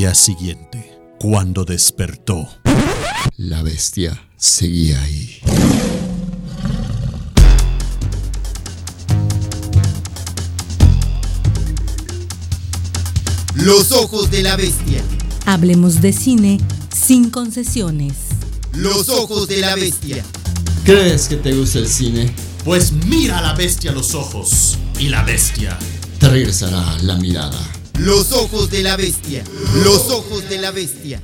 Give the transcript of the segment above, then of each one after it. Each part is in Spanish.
día siguiente, cuando despertó, la bestia seguía ahí. Los ojos de la bestia. Hablemos de cine sin concesiones. Los ojos de la bestia. ¿Crees que te gusta el cine? Pues mira a la bestia a los ojos y la bestia te regresará la mirada. Los ojos de la bestia. Los ojos de la bestia.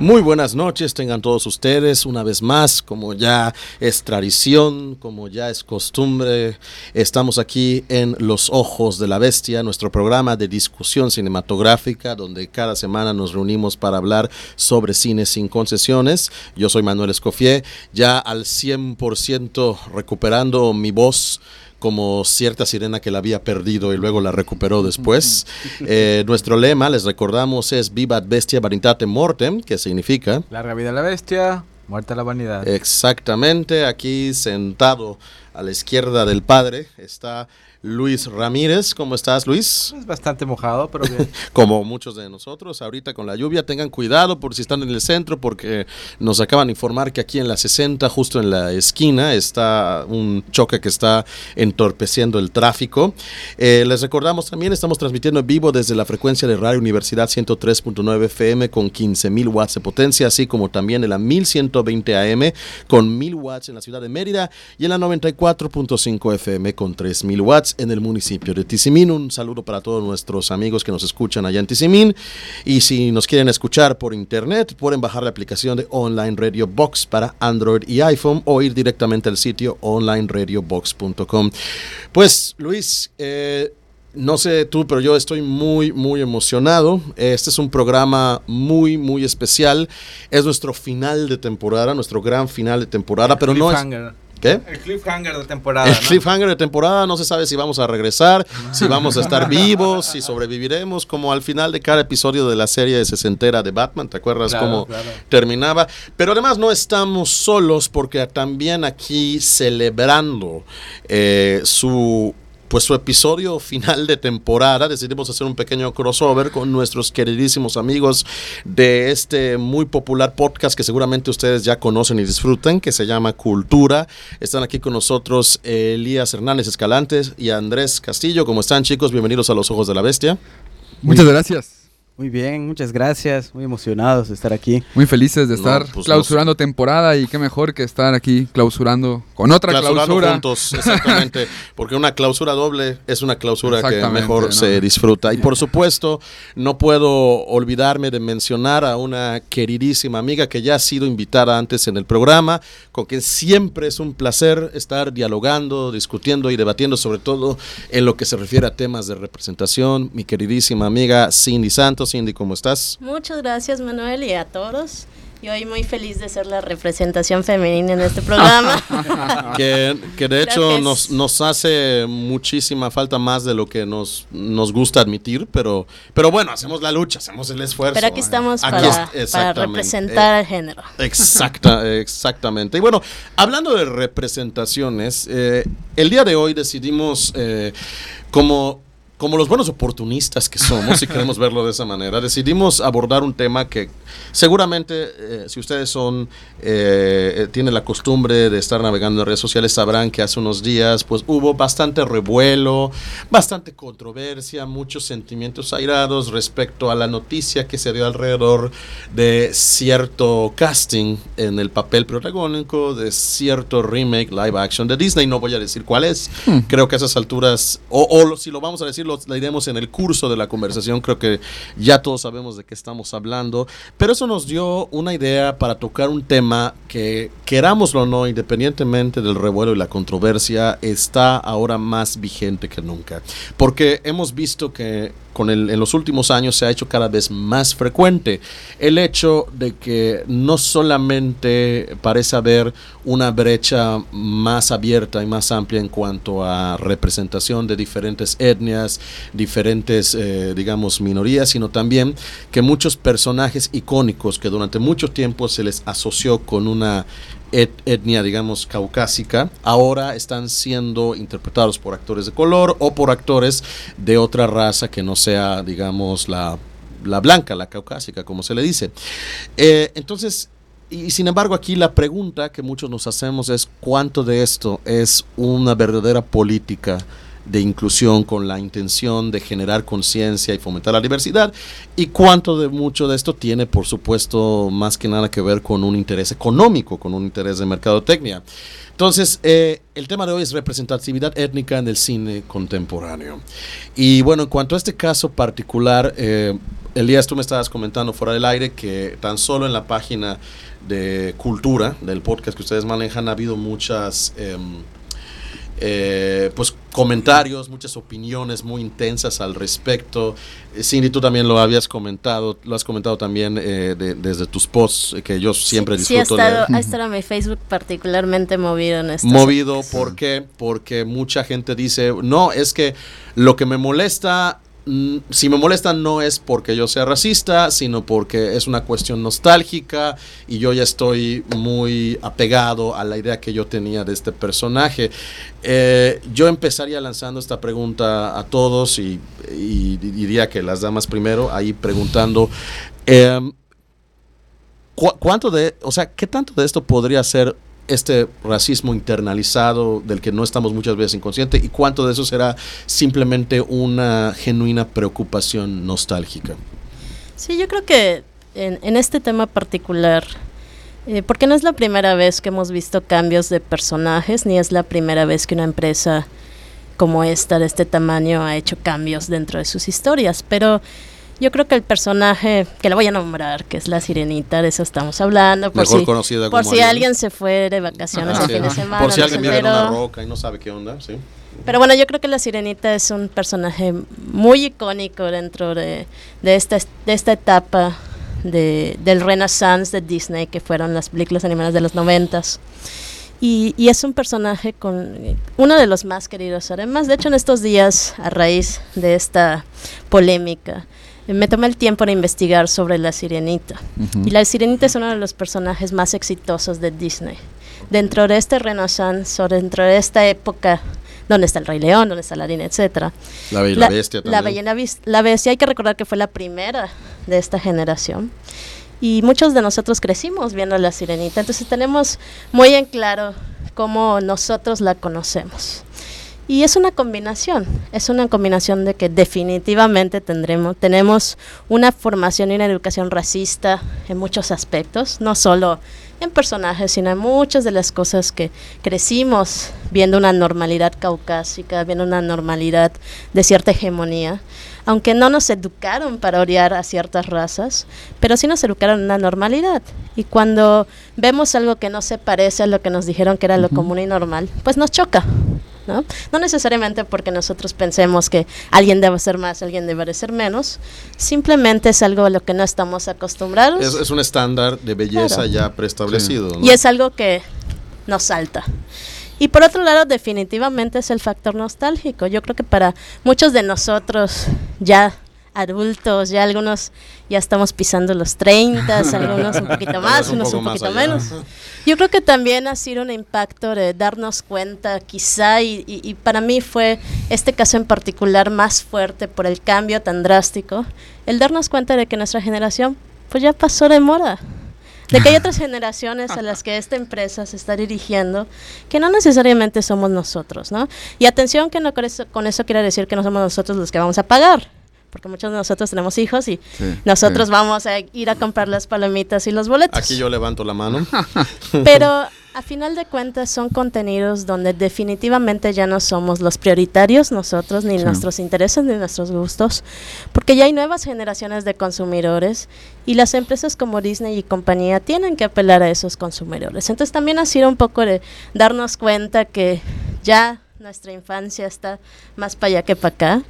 Muy buenas noches, tengan todos ustedes una vez más, como ya es tradición, como ya es costumbre, estamos aquí en Los Ojos de la Bestia, nuestro programa de discusión cinematográfica, donde cada semana nos reunimos para hablar sobre cine sin concesiones. Yo soy Manuel Escofié, ya al 100% recuperando mi voz como cierta sirena que la había perdido y luego la recuperó después. Eh, nuestro lema, les recordamos, es Vivat Bestia Varitate Mortem, que significa... Larga vida a la bestia, muerta la vanidad. Exactamente, aquí sentado a la izquierda del padre está Luis Ramírez. ¿Cómo estás, Luis? Es bastante mojado, pero bien. Como muchos de nosotros, ahorita con la lluvia, tengan cuidado por si están en el centro, porque nos acaban de informar que aquí en la 60, justo en la esquina, está un choque que está entorpeciendo el tráfico. Eh, les recordamos también, estamos transmitiendo en vivo desde la frecuencia de Radio Universidad 103.9 FM con 15.000 watts de potencia, así como también en la 1120 AM con 1000 watts en la ciudad de Mérida y en la 94.5 FM con 3000 watts en el municipio de Tizimín. Un saludo para todos nuestros amigos que nos escuchan allá en Tizimín. Y si nos quieren escuchar por internet, pueden bajar la aplicación de Online Radio Box para Android y iPhone o ir directamente al sitio onlineradiobox.com. Pues, Luis, eh, no sé tú, pero yo estoy muy, muy emocionado. Este es un programa muy, muy especial. Es nuestro final de temporada, nuestro gran final de temporada, pero no es... ¿Qué? El cliffhanger de temporada. El cliffhanger de temporada, no se sabe si vamos a regresar, si vamos a estar vivos, si sobreviviremos, como al final de cada episodio de la serie de sesentera de Batman, ¿te acuerdas cómo terminaba? Pero además no estamos solos porque también aquí celebrando eh, su pues su episodio final de temporada decidimos hacer un pequeño crossover con nuestros queridísimos amigos de este muy popular podcast que seguramente ustedes ya conocen y disfrutan, que se llama Cultura. Están aquí con nosotros Elías Hernández Escalantes y Andrés Castillo. ¿Cómo están chicos? Bienvenidos a Los Ojos de la Bestia. Muchas gracias. Muy bien, muchas gracias. Muy emocionados de estar aquí. Muy felices de estar pues clausurando temporada y qué mejor que estar aquí clausurando con otra clausura. juntos, exactamente. porque una clausura doble es una clausura que mejor se disfruta. Y por supuesto, no puedo olvidarme de mencionar a una queridísima amiga que ya ha sido invitada antes en el programa, con quien siempre es un placer estar dialogando, discutiendo y debatiendo, sobre todo en lo que se refiere a temas de representación. Mi queridísima amiga Cindy Santos Cindy, ¿cómo estás? Muchas gracias, Manuel, y a todos. Y hoy muy feliz de ser la representación femenina en este programa. que, de hecho nos, nos, hace muchísima falta más de lo que nos, nos gusta admitir, pero, pero bueno, hacemos la lucha, hacemos el esfuerzo. Pero aquí estamos para, representar al género. Exacta, exactamente. Y bueno, hablando de representaciones, eh, el día de hoy decidimos eh, como como los buenos oportunistas que somos, si queremos verlo de esa manera, decidimos abordar un tema que seguramente, eh, si ustedes son, eh, tienen la costumbre de estar navegando en redes sociales, sabrán que hace unos días, pues hubo bastante revuelo, bastante controversia, muchos sentimientos airados respecto a la noticia que se dio alrededor de cierto casting en el papel protagónico de cierto remake live action de Disney. No voy a decir cuál es. Hmm. Creo que a esas alturas, o, o si lo vamos a decir lo iremos en el curso de la conversación, creo que ya todos sabemos de qué estamos hablando, pero eso nos dio una idea para tocar un tema que, querámoslo o no, independientemente del revuelo y la controversia, está ahora más vigente que nunca, porque hemos visto que en los últimos años se ha hecho cada vez más frecuente el hecho de que no solamente parece haber una brecha más abierta y más amplia en cuanto a representación de diferentes etnias, diferentes, eh, digamos, minorías, sino también que muchos personajes icónicos que durante mucho tiempo se les asoció con un una etnia, digamos, caucásica, ahora están siendo interpretados por actores de color o por actores de otra raza que no sea, digamos, la, blanca, la caucásica, como se le dice. Eh, entonces, y sin embargo, aquí la pregunta que muchos nos hacemos es cuánto de esto es una verdadera política de inclusión con la intención de generar conciencia y fomentar la diversidad y cuánto de mucho de esto tiene por supuesto más que nada que ver con un interés económico, con un interés de mercadotecnia. Entonces, eh, el tema de hoy es representatividad étnica en el cine contemporáneo. Y bueno, en cuanto a este caso particular, eh, Elías, tú me estabas comentando fuera del aire que tan solo en la página de cultura del podcast que ustedes manejan ha habido muchas... Em, eh, pues comentarios, muchas opiniones muy intensas al respecto. Eh, Cindy, tú también lo habías comentado, lo has comentado también eh, desde tus posts, que yo siempre disfruto sí, ha estado, ha estado mi Facebook particularmente movido en esto. Movido, ¿por qué? Porque mucha gente dice, no, es que lo que me molesta si me molesta no es porque yo sea racista, sino porque es una cuestión nostálgica y yo ya estoy muy apegado a la idea que yo tenía de este personaje. Eh, yo empezaría lanzando esta pregunta a todos y, diría que las damas primero, ahí preguntando, em, ¿cuánto de, o sea, qué tanto de esto podría ser este racismo internalizado del que no estamos muchas veces inconscientes y cuánto de eso será simplemente una genuina preocupación nostálgica. Sí, yo creo que en, este tema particular, eh, porque no es la primera vez que hemos visto cambios de personajes, ni es la primera vez que una empresa como esta, de este tamaño, ha hecho cambios dentro de sus historias, pero yo creo que el personaje, que la voy a nombrar, que es la sirenita, de eso estamos hablando. Por Mejor si, conocida Por si alguien se fue de vacaciones el fin de semana. Por si alguien vive en una roca y no sabe qué onda, sí. Pero bueno, yo creo que la sirenita es un personaje muy icónico dentro de, de, esta, de esta etapa de, del renaissance de Disney, que fueron las películas animadas de los noventas. Y, y, es un personaje con uno de los más queridos. Además, de hecho, en estos días, a raíz de esta polémica, me tomé el tiempo de investigar sobre la sirenita. Y la sirenita es uno de los personajes más exitosos de Disney. Dentro de este renaissance o dentro de esta época donde está el Rey León, donde está la Aladdin, etcétera. La Bella la, Bestia también. La Bella la Bestia, hay que recordar que fue la primera de esta generación. Y muchos de nosotros crecimos viendo a la sirenita, entonces tenemos muy en claro cómo nosotros la conocemos. Y es una combinación, es una combinación de que definitivamente tendremos, tenemos una formación y una educación racista en muchos aspectos, no solo en personajes, sino en muchas de las cosas que crecimos viendo una normalidad caucásica, viendo una normalidad de cierta hegemonía, aunque no nos educaron para odiar a ciertas razas, pero sí nos educaron en una normalidad. Y cuando vemos algo que no se parece a lo que nos dijeron que era lo común y normal, pues nos choca. ¿No? necesariamente porque nosotros pensemos que alguien debe ser más, alguien debe ser menos, simplemente es algo a lo que no estamos acostumbrados. Es, un estándar de belleza ya preestablecido. Y es algo que nos salta. Y por otro lado, definitivamente es el factor nostálgico. Yo creo que para muchos de nosotros ya adultos, ya algunos ya estamos pisando los 30, algunos un poquito más, unos un poquito menos. Yo creo que también ha sido un impacto de darnos cuenta, quizá, y, para mí fue este caso en particular más fuerte por el cambio tan drástico, el darnos cuenta de que nuestra generación pues ya pasó de moda de que hay otras generaciones a las que esta empresa se está dirigiendo que no necesariamente somos nosotros, ¿no? Y atención que no con eso, con eso quiere decir que no somos nosotros los que vamos a pagar porque muchos de nosotros tenemos hijos y nosotros vamos a ir a comprar las palomitas y los boletos. Aquí yo levanto la mano. Pero a final de cuentas son contenidos donde definitivamente ya no somos los prioritarios nosotros, ni nuestros intereses, ni nuestros gustos, porque ya hay nuevas generaciones de consumidores y las empresas como Disney y compañía tienen que apelar a esos consumidores. Entonces también ha sido un poco de darnos cuenta que ya nuestra infancia está más para allá que para acá.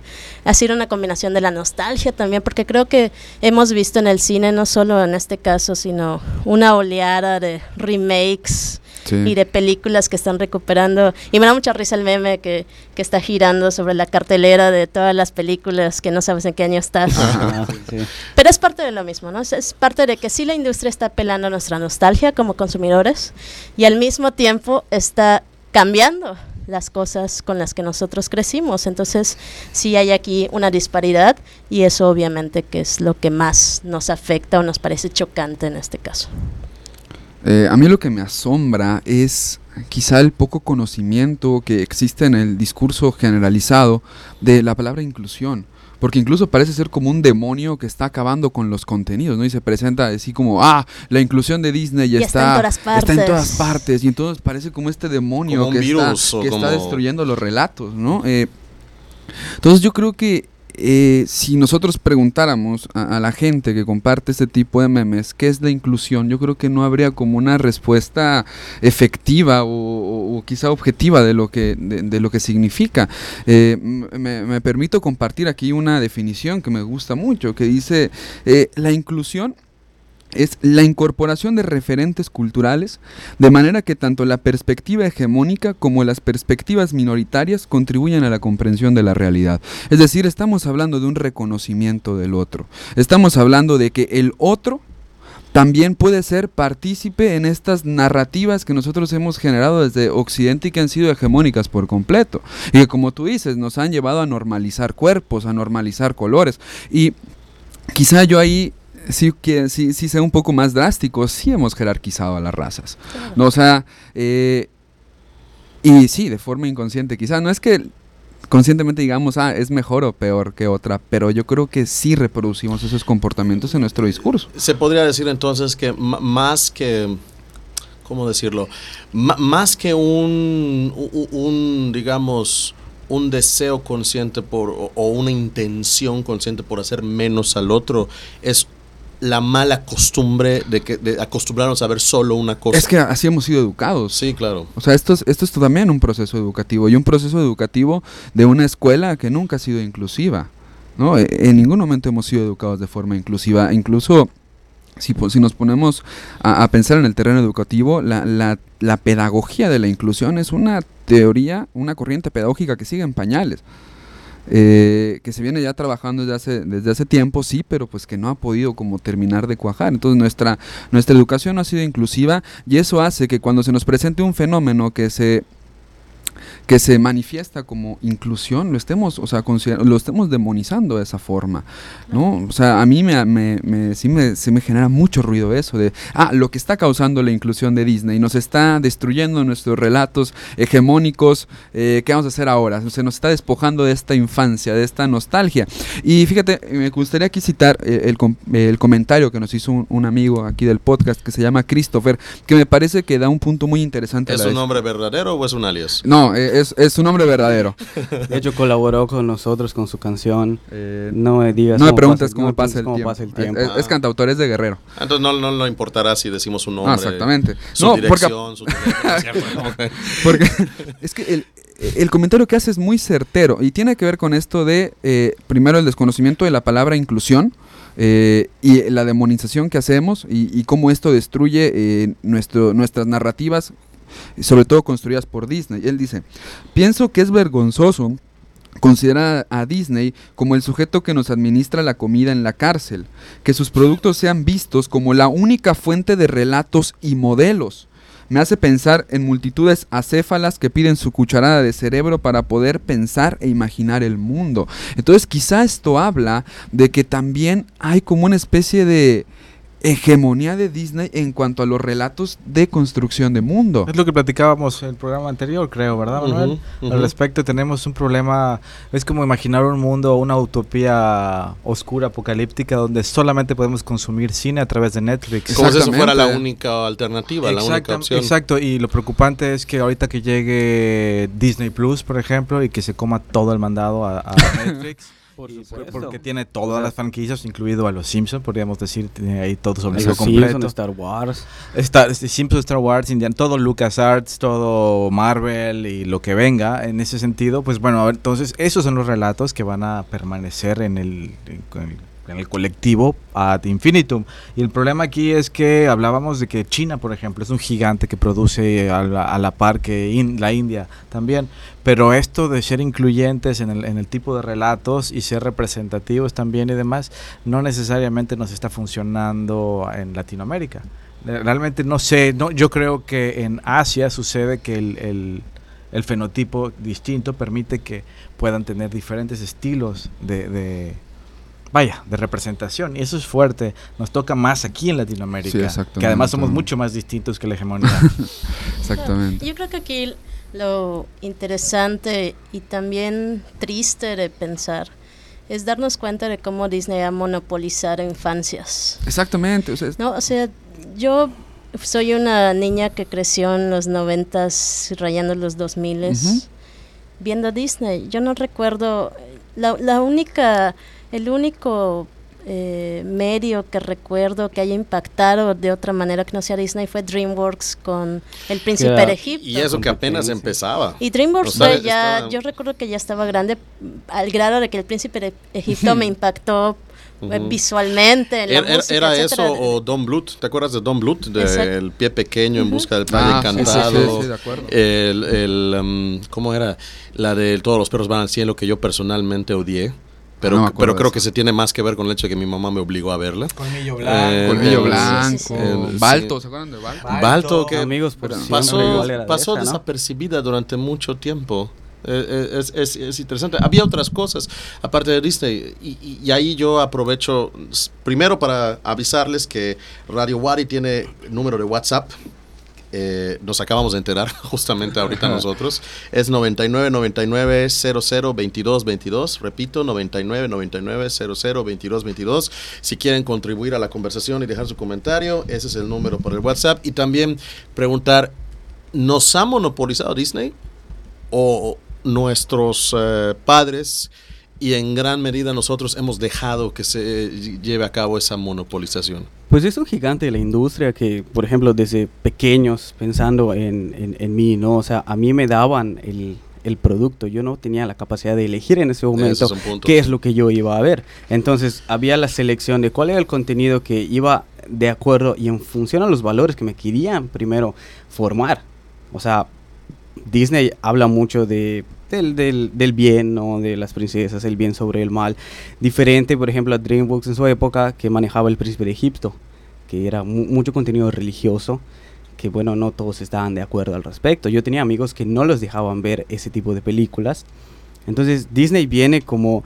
Ha sido una combinación de la nostalgia también, porque creo que hemos visto en el cine, no solo en este caso, sino una oleada de remakes y de películas que están recuperando. Y me da mucha risa el meme que, que está girando sobre la cartelera de todas las películas que no sabes en qué año estás. Pero es parte de lo mismo, ¿no? Es, parte de que sí la industria está apelando a nuestra nostalgia como consumidores y al mismo tiempo está cambiando las cosas con las que nosotros crecimos. Entonces, sí hay aquí una disparidad y eso obviamente que es lo que más nos afecta o nos parece chocante en este caso. Eh, a mí lo que me asombra es quizá el poco conocimiento que existe en el discurso generalizado de la palabra inclusión porque incluso parece ser como un demonio que está acabando con los contenidos, ¿no? Y se presenta así como, ah, la inclusión de Disney ya está, está, en todas partes, y entonces parece como este demonio que, está, que está, destruyendo los relatos, ¿no? Eh, entonces yo creo que eh, si nosotros preguntáramos a, la gente que comparte este tipo de memes qué es la inclusión, yo creo que no habría como una respuesta efectiva o, quizá objetiva de lo que, de, lo que significa. Eh, me, permito compartir aquí una definición que me gusta mucho, que dice, eh, la inclusión es la incorporación de referentes culturales, de manera que tanto la perspectiva hegemónica como las perspectivas minoritarias contribuyen a la comprensión de la realidad. Es decir, estamos hablando de un reconocimiento del otro. Estamos hablando de que el otro también puede ser partícipe en estas narrativas que nosotros hemos generado desde Occidente y que han sido hegemónicas por completo. Y que como tú dices, nos han llevado a normalizar cuerpos, a normalizar colores. Y quizá yo ahí sí, que, sí, sí sea un poco más drástico, sí hemos jerarquizado a las razas. ¿no? O sea, eh, y sí, de forma inconsciente, quizá. No es que conscientemente digamos, ah, es mejor o peor que otra, pero yo creo que sí reproducimos esos comportamientos en nuestro discurso. Se podría decir entonces que más que, ¿cómo decirlo? más que un, digamos, un deseo consciente por, o una intención consciente por hacer menos al otro, es la mala costumbre de, que, de acostumbrarnos a ver solo una cosa. Es que así hemos sido educados. Sí, claro. O sea, esto es, esto es también un proceso educativo y un proceso educativo de una escuela que nunca ha sido inclusiva. ¿no? E, en ningún momento hemos sido educados de forma inclusiva. Incluso si, si nos ponemos a, pensar en el terreno educativo, la, la, la pedagogía de la inclusión es una teoría, una corriente pedagógica que sigue en pañales. Eh, que se viene ya trabajando desde hace, desde hace tiempo, sí, pero pues que no ha podido como terminar de cuajar. Entonces nuestra, nuestra educación no ha sido inclusiva y eso hace que cuando se nos presente un fenómeno que se que se manifiesta como inclusión, lo estemos, o sea, lo estemos demonizando de esa forma, ¿no? O sea, a mí me, me, sí me, se me genera mucho ruido eso de, ah, lo que está causando la inclusión de Disney, nos está destruyendo nuestros relatos hegemónicos, eh, ¿qué vamos a hacer ahora? Se nos está despojando de esta infancia, de esta nostalgia. Y fíjate, me gustaría aquí citar eh, el, comentario que nos hizo un, amigo aquí del podcast que se llama Christopher, que me parece que da un punto muy interesante. ¿Es un nombre verdadero o es un alias? No, eh, es, es su nombre verdadero. De hecho, colaboró con nosotros con su canción. Eh, no me digas. No me preguntes cómo, pasa, el tiempo. Es, cantautor, es de Guerrero. Entonces no, no, no importará si decimos su nombre. exactamente. Su no, dirección, porque, su porque es que el, el comentario que hace es muy certero y tiene que ver con esto de, eh, primero, el desconocimiento de la palabra inclusión. Eh, y la demonización que hacemos y, y cómo esto destruye eh, nuestro, nuestras narrativas sobre todo construidas por Disney. Él dice, pienso que es vergonzoso considerar a Disney como el sujeto que nos administra la comida en la cárcel, que sus productos sean vistos como la única fuente de relatos y modelos. Me hace pensar en multitudes acéfalas que piden su cucharada de cerebro para poder pensar e imaginar el mundo. Entonces quizá esto habla de que también hay como una especie de hegemonía de Disney en cuanto a los relatos de construcción de mundo. Es lo que platicábamos en el programa anterior, creo, ¿verdad, Manuel? Al respecto tenemos un problema, es como imaginar un mundo, una utopía oscura, apocalíptica, donde solamente podemos consumir cine a través de Netflix. Como si eso fuera la única alternativa, la única opción. Exacto, y lo preocupante es que ahorita que llegue Disney Plus, por ejemplo, y que se coma todo el mandado a Netflix. Porque tiene todas las franquicias, incluido a los Simpsons, podríamos decir, tiene ahí todo sobre completo. Simpsons, Star Wars. Está, Simpsons, Star Wars, Indian, todo LucasArts, todo Marvel y lo que venga. En ese sentido, pues bueno, entonces esos son los relatos que van a permanecer en el, en el colectivo ad infinitum. Y el problema aquí es que hablábamos de que China, por ejemplo, es un gigante que produce a la, par que la India también. Pero esto de ser incluyentes en el, en el tipo de relatos y ser representativos también y demás, no necesariamente nos está funcionando en Latinoamérica. Realmente no sé, no, yo creo que en Asia sucede que el, el, el fenotipo distinto permite que puedan tener diferentes estilos de vaya, de representación. Y eso es fuerte. Nos toca más aquí en Latinoamérica. que además somos mucho más distintos que la hegemonía. exactamente. Yo creo que aquí lo interesante y también triste de pensar es darnos cuenta de cómo Disney ha monopolizado infancias. Exactamente. O sea, no, o sea, yo soy una niña que creció en los noventas, rayando los dos miles, viendo Disney. Yo no recuerdo, la, la única el único eh, medio que recuerdo que haya impactado de otra manera que no sea Disney fue DreamWorks con El Príncipe de Egipto. Y eso que apenas empezaba. Y DreamWorks fue ya, yo recuerdo que ya estaba grande al grado de que El Príncipe de Egipto me impactó eh, visualmente. era, eso o Don Bluth, ¿te acuerdas de Don Bluth? Del pie pequeño en busca del padre ah, encantado. Sí, de acuerdo. El, el um, ¿Cómo era? La de Todos los perros van al cielo que yo personalmente odié. Pero, pero creo que se tiene más que ver con el hecho de que mi mamá me obligó a verla. Colmillo Blanco. Eh, Colmillo Blanco. Balto, ¿se acuerdan de Balto? Balto, que Amigos, pasó, pasó desapercibida durante mucho tiempo. Eh, eh, es, es, es, interesante. Había otras cosas aparte de Disney y, y, ahí yo aprovecho primero para avisarles que Radio Wari tiene número de WhatsApp eh, nos acabamos de enterar justamente ahorita nosotros. Es 99 99 00 22 22. Repito, 99 99 00 22 22. Si quieren contribuir a la conversación y dejar su comentario, ese es el número por el WhatsApp. Y también preguntar, ¿nos ha monopolizado Disney? ¿O nuestros eh, padres? Y en gran medida nosotros hemos dejado que se lleve a cabo esa monopolización. Pues es un gigante de la industria que, por ejemplo, desde pequeños, pensando en, en, mí, ¿no? O sea, a mí me daban el, el, producto, yo no tenía la capacidad de elegir en ese momento qué es lo que yo iba a ver. Entonces, había la selección de cuál era el contenido que iba de acuerdo y en función a los valores que me querían primero formar. O sea, Disney habla mucho de del, del, del, bien, ¿no? de las princesas, el bien sobre el mal. Diferente, por ejemplo, a DreamWorks en su época, que manejaba el príncipe de Egipto, que era mucho contenido religioso, que bueno, no todos estaban de acuerdo al respecto. Yo tenía amigos que no los dejaban ver ese tipo de películas. Entonces Disney viene como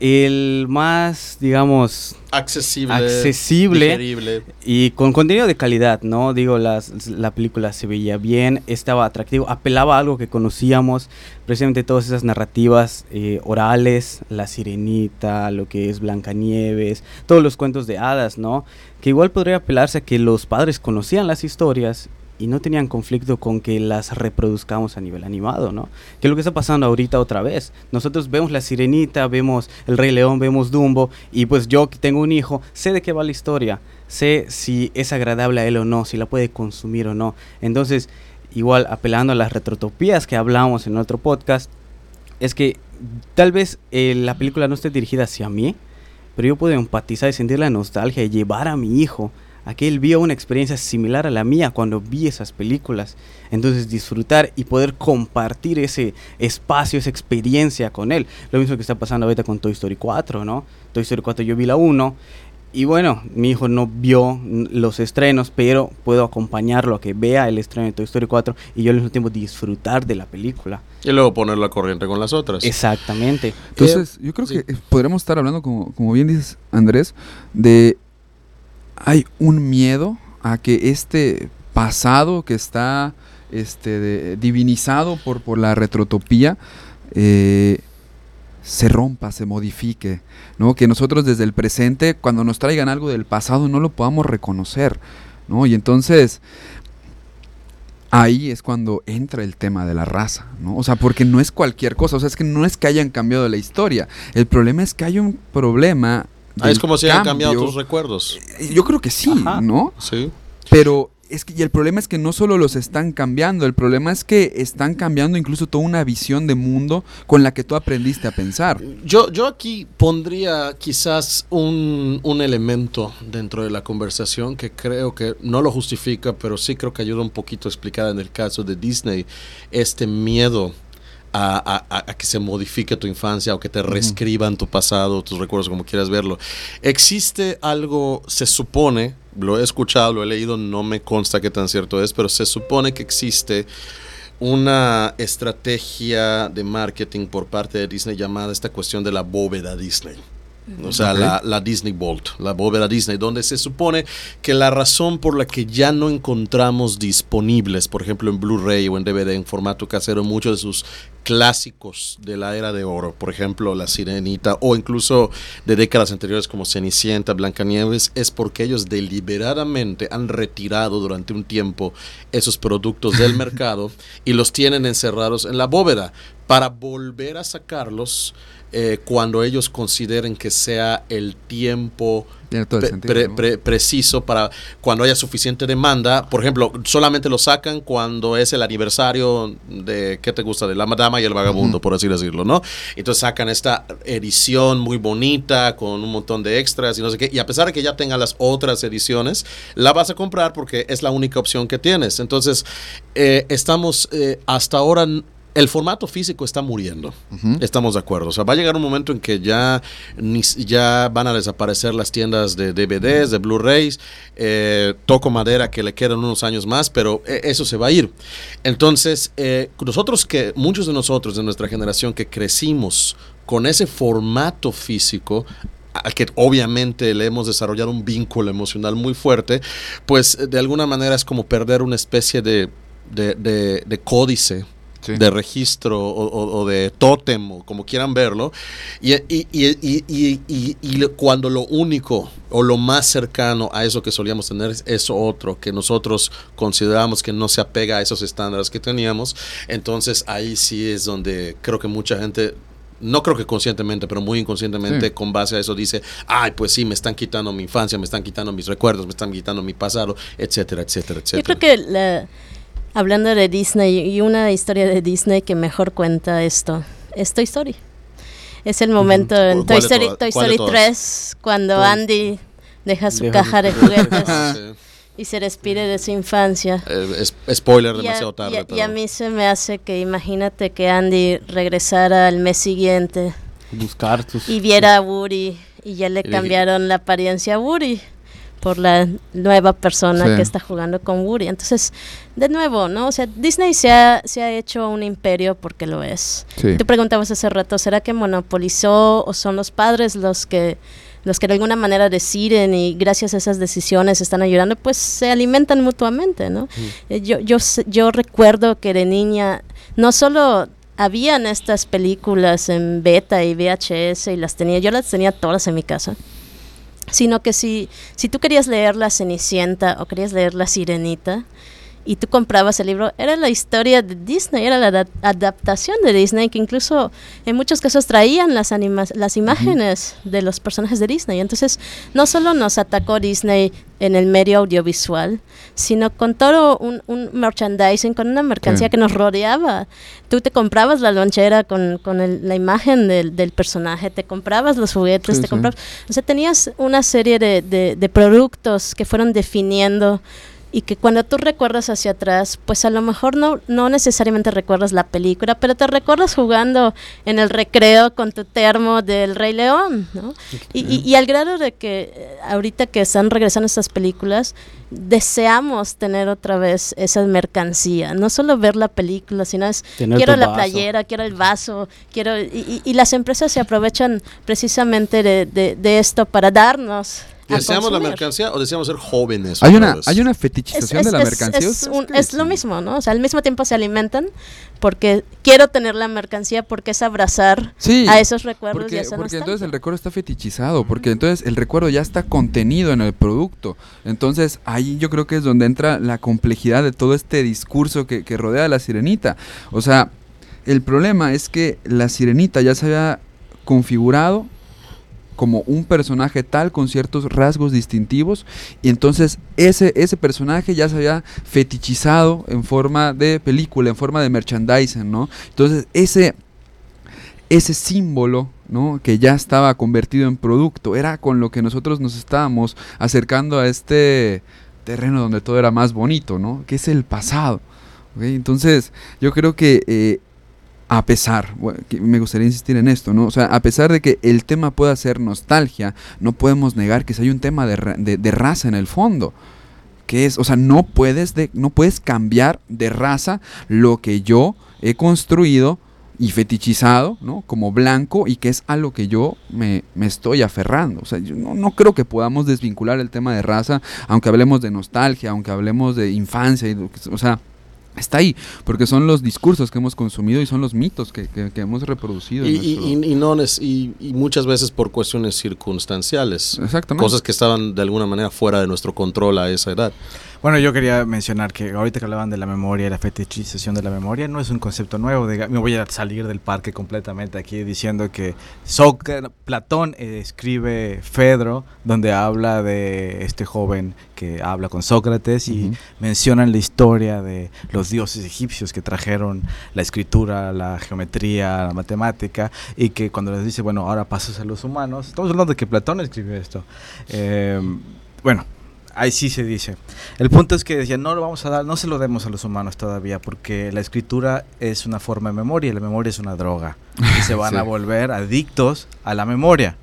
el más, digamos, accesible, accesible y con contenido de calidad, ¿no? Digo, las, la película se veía bien, estaba atractivo, apelaba a algo que conocíamos, precisamente todas esas narrativas eh, orales, La Sirenita, lo que es Blancanieves, todos los cuentos de hadas, ¿no? Que igual podría apelarse a que los padres conocían las historias y no tenían conflicto con que las reproduzcamos a nivel animado, ¿no? Que es lo que está pasando ahorita otra vez. Nosotros vemos La Sirenita, vemos El Rey León, vemos Dumbo, y pues yo que tengo un hijo, sé de qué va la historia, sé si es agradable a él o no, si la puede consumir o no. Entonces, igual apelando a las retrotopías que hablamos en otro podcast, es que tal vez eh, la película no esté dirigida hacia mí, pero yo puedo empatizar y sentir la nostalgia y llevar a mi hijo aquel vio una experiencia similar a la mía cuando vi esas películas. Entonces disfrutar y poder compartir ese espacio, esa experiencia con él. Lo mismo que está pasando ahorita con Toy Story 4, ¿no? Toy Story 4 yo vi la 1 y bueno, mi hijo no vio los estrenos, pero puedo acompañarlo a que vea el estreno de Toy Story 4 y yo al mismo tiempo disfrutar de la película. Y luego poner la corriente con las otras. Exactamente. Entonces, yo creo que podremos estar hablando, como, como bien dices, Andrés, de hay un miedo a que este pasado que está este, divinizado por, por la retrotopía eh, se rompa, se modifique, ¿no? Que nosotros desde el presente, cuando nos traigan algo del pasado, no lo podamos reconocer, ¿no? Y entonces ahí es cuando entra el tema de la raza, ¿no? O sea, porque no es cualquier cosa, o sea, es que no es que hayan cambiado la historia, el problema es que hay un problema Ah, es como si hayan cambiado tus recuerdos. Yo creo que sí, ¿no? Sí. Pero es que, y el problema es que no solo los están cambiando, el problema es que están cambiando incluso toda una visión de mundo con la que tú aprendiste a pensar. Yo, yo aquí pondría quizás un, un elemento dentro de la conversación que creo que no lo justifica, pero sí creo que ayuda un poquito a explicar en el caso de Disney este miedo a, a- a que se modifique tu infancia o que te reescriban tu pasado, tus recuerdos, como quieras verlo. Existe algo, se supone, lo he escuchado, lo he leído, no me consta qué tan cierto es, pero se supone que existe una estrategia de marketing por parte de Disney llamada esta cuestión de la bóveda Disney. O sea, la, la Disney Vault, la bóveda Disney, donde se supone que la razón por la que ya no encontramos disponibles, por ejemplo, en Blu-ray o en DVD en formato casero, muchos de sus clásicos de la era de oro, por ejemplo, La Sirenita, o incluso de décadas anteriores como Cenicienta, Blancanieves, es porque ellos deliberadamente han retirado durante un tiempo esos productos del mercado y los tienen encerrados en la bóveda. Para volver a sacarlos eh, cuando ellos consideren que sea el tiempo el pre- sentido, pre- ¿no? pre- preciso para cuando haya suficiente demanda. Por ejemplo, solamente lo sacan cuando es el aniversario de, ¿qué te gusta? De La Madama y el Vagabundo, por así decirlo, ¿no? Entonces sacan esta edición muy bonita con un montón de extras y no sé qué. Y a pesar de que ya tenga las otras ediciones, la vas a comprar porque es la única opción que tienes. Entonces, eh, estamos eh, hasta ahora... El formato físico está muriendo. Estamos de acuerdo. O sea, va a llegar un momento en que ya, ya van a desaparecer las tiendas de DVDs, de Blu-rays. Eh, toco madera que le quedan unos años más, pero eh, eso se va a ir. Entonces, eh, nosotros que, muchos de nosotros de nuestra generación que crecimos con ese formato físico, al que obviamente le hemos desarrollado un vínculo emocional muy fuerte, pues de alguna manera es como perder una especie de, de, de- de códice Sí. de registro o, o- o de tótem o como quieran verlo y, y- y- y- y- y- y lo- cuando lo único o lo más cercano a eso que solíamos tener es eso otro que nosotros consideramos que no se apega a esos estándares que teníamos entonces ahí sí es donde creo que mucha gente no creo que conscientemente, pero muy inconscientemente, Sí. con base a eso dice, ay, pues sí, me están quitando mi infancia, me están quitando mis recuerdos, me están quitando mi pasado, etcétera, etcétera, etcétera. Yo creo que la- hablando de Disney y una historia de Disney que mejor cuenta esto es Toy Story. Es el momento en ¿Cuál Toy Story? Toy ¿Cuál de Story todas? 3 cuando. Andy deja su Deja caja de juguetes Sí. y se despide de su infancia. Eh, es- spoiler Y a, demasiado y tarde. a- y pero- a mí se me hace que imagínate que Andy regresara al mes siguiente Buscar tus... y viera a Woody y ya le cambiaron la apariencia a Woody por la nueva persona Sí. que está jugando con Woody. Entonces, de nuevo, ¿no? O sea, Disney se ha, se ha hecho un imperio porque lo es. Sí. Tú preguntabas hace rato, ¿será que monopolizó o son los padres los que los que de alguna manera deciden y gracias a esas decisiones están ayudando, pues se alimentan mutuamente, ¿no? Eh, Yo, yo, yo recuerdo que de niña no solo habían estas películas en beta y VHS y las tenía, yo las tenía todas en mi casa, sino que si, si tú querías leer La Cenicienta o querías leer La Sirenita y tú comprabas el libro, era la historia de Disney, era la adap- adaptación de Disney, que incluso en muchos casos traían las, anima- las imágenes de los personajes de Disney. Entonces, no solo nos atacó Disney en el medio audiovisual, sino con todo un, un merchandising, con una mercancía Sí. que nos rodeaba. Tú te comprabas la lonchera con, con el- la imagen del, del personaje, te comprabas los juguetes, Sí, te sí. comprabas... O sea, tenías una serie de, de- de productos que fueron definiendo y que cuando tú recuerdas hacia atrás, pues a lo mejor no, no necesariamente recuerdas la película, pero te recuerdas jugando en el recreo con tu termo del Rey León, ¿no? Y, y- y al grado de que eh, ahorita que están regresando estas películas, deseamos tener otra vez esa mercancía, no solo ver la película, sino es Tener quiero la vaso. playera, quiero el vaso, quiero y, y- y las empresas se aprovechan precisamente de, de- de esto para darnos. ¿Deseamos la mercancía o deseamos ser jóvenes? Hay una, hay una fetichización es- de la es- mercancía. es lo mismo, ¿no? O sea, al mismo tiempo se alimentan porque quiero tener la mercancía porque es abrazar Sí, a esos recuerdos y a porque, esa porque entonces el recuerdo está fetichizado, porque entonces el recuerdo ya está contenido en el producto. Entonces ahí yo creo que es donde entra la complejidad de todo este discurso que, que rodea a la sirenita. O sea, el problema es que la sirenita ya se había configurado como un personaje tal con ciertos rasgos distintivos y entonces ese, ese personaje ya se había fetichizado en forma de película, en forma de merchandising, ¿no? Entonces ese, ese símbolo ¿no? que ya estaba convertido en producto, era con lo que nosotros nos estábamos acercando a este terreno donde todo era más bonito, ¿no? que es el pasado. Entonces yo creo que eh, a pesar, me gustaría insistir en esto, ¿no? O sea, a pesar de que el tema pueda ser nostalgia, no podemos negar que hay un tema de, de, raza en el fondo. Que es, o sea, no puedes, de, no puedes cambiar de raza lo que yo he construido y fetichizado, ¿no? Como blanco y que es a lo que yo me, me estoy aferrando. O sea, yo no, no, creo que podamos desvincular el tema de raza, aunque hablemos de nostalgia, aunque hablemos de infancia, o sea, está ahí, porque son los discursos que hemos consumido y son los mitos que, que, hemos reproducido. Y, y, no y, y, muchas veces por cuestiones circunstanciales. Exactamente. Cosas que estaban de alguna manera fuera de nuestro control a esa edad. Bueno, yo quería mencionar que ahorita que hablaban de la memoria, la fetichización de la memoria, no es un concepto nuevo. De, me voy a salir del parque completamente aquí diciendo que Platón escribe Fedro, donde habla de este joven que habla con Sócrates y mencionan la historia de los dioses egipcios que trajeron la escritura, la geometría, la matemática y que cuando les dice, bueno, ahora pasas a los humanos, estamos hablando de que Platón escribió esto. Eh, bueno, ahí sí se dice. El punto es que decía, no lo vamos a dar, no se lo demos a los humanos todavía, porque la escritura es una forma de memoria y la memoria es una droga. Y se van a volver adictos a la memoria.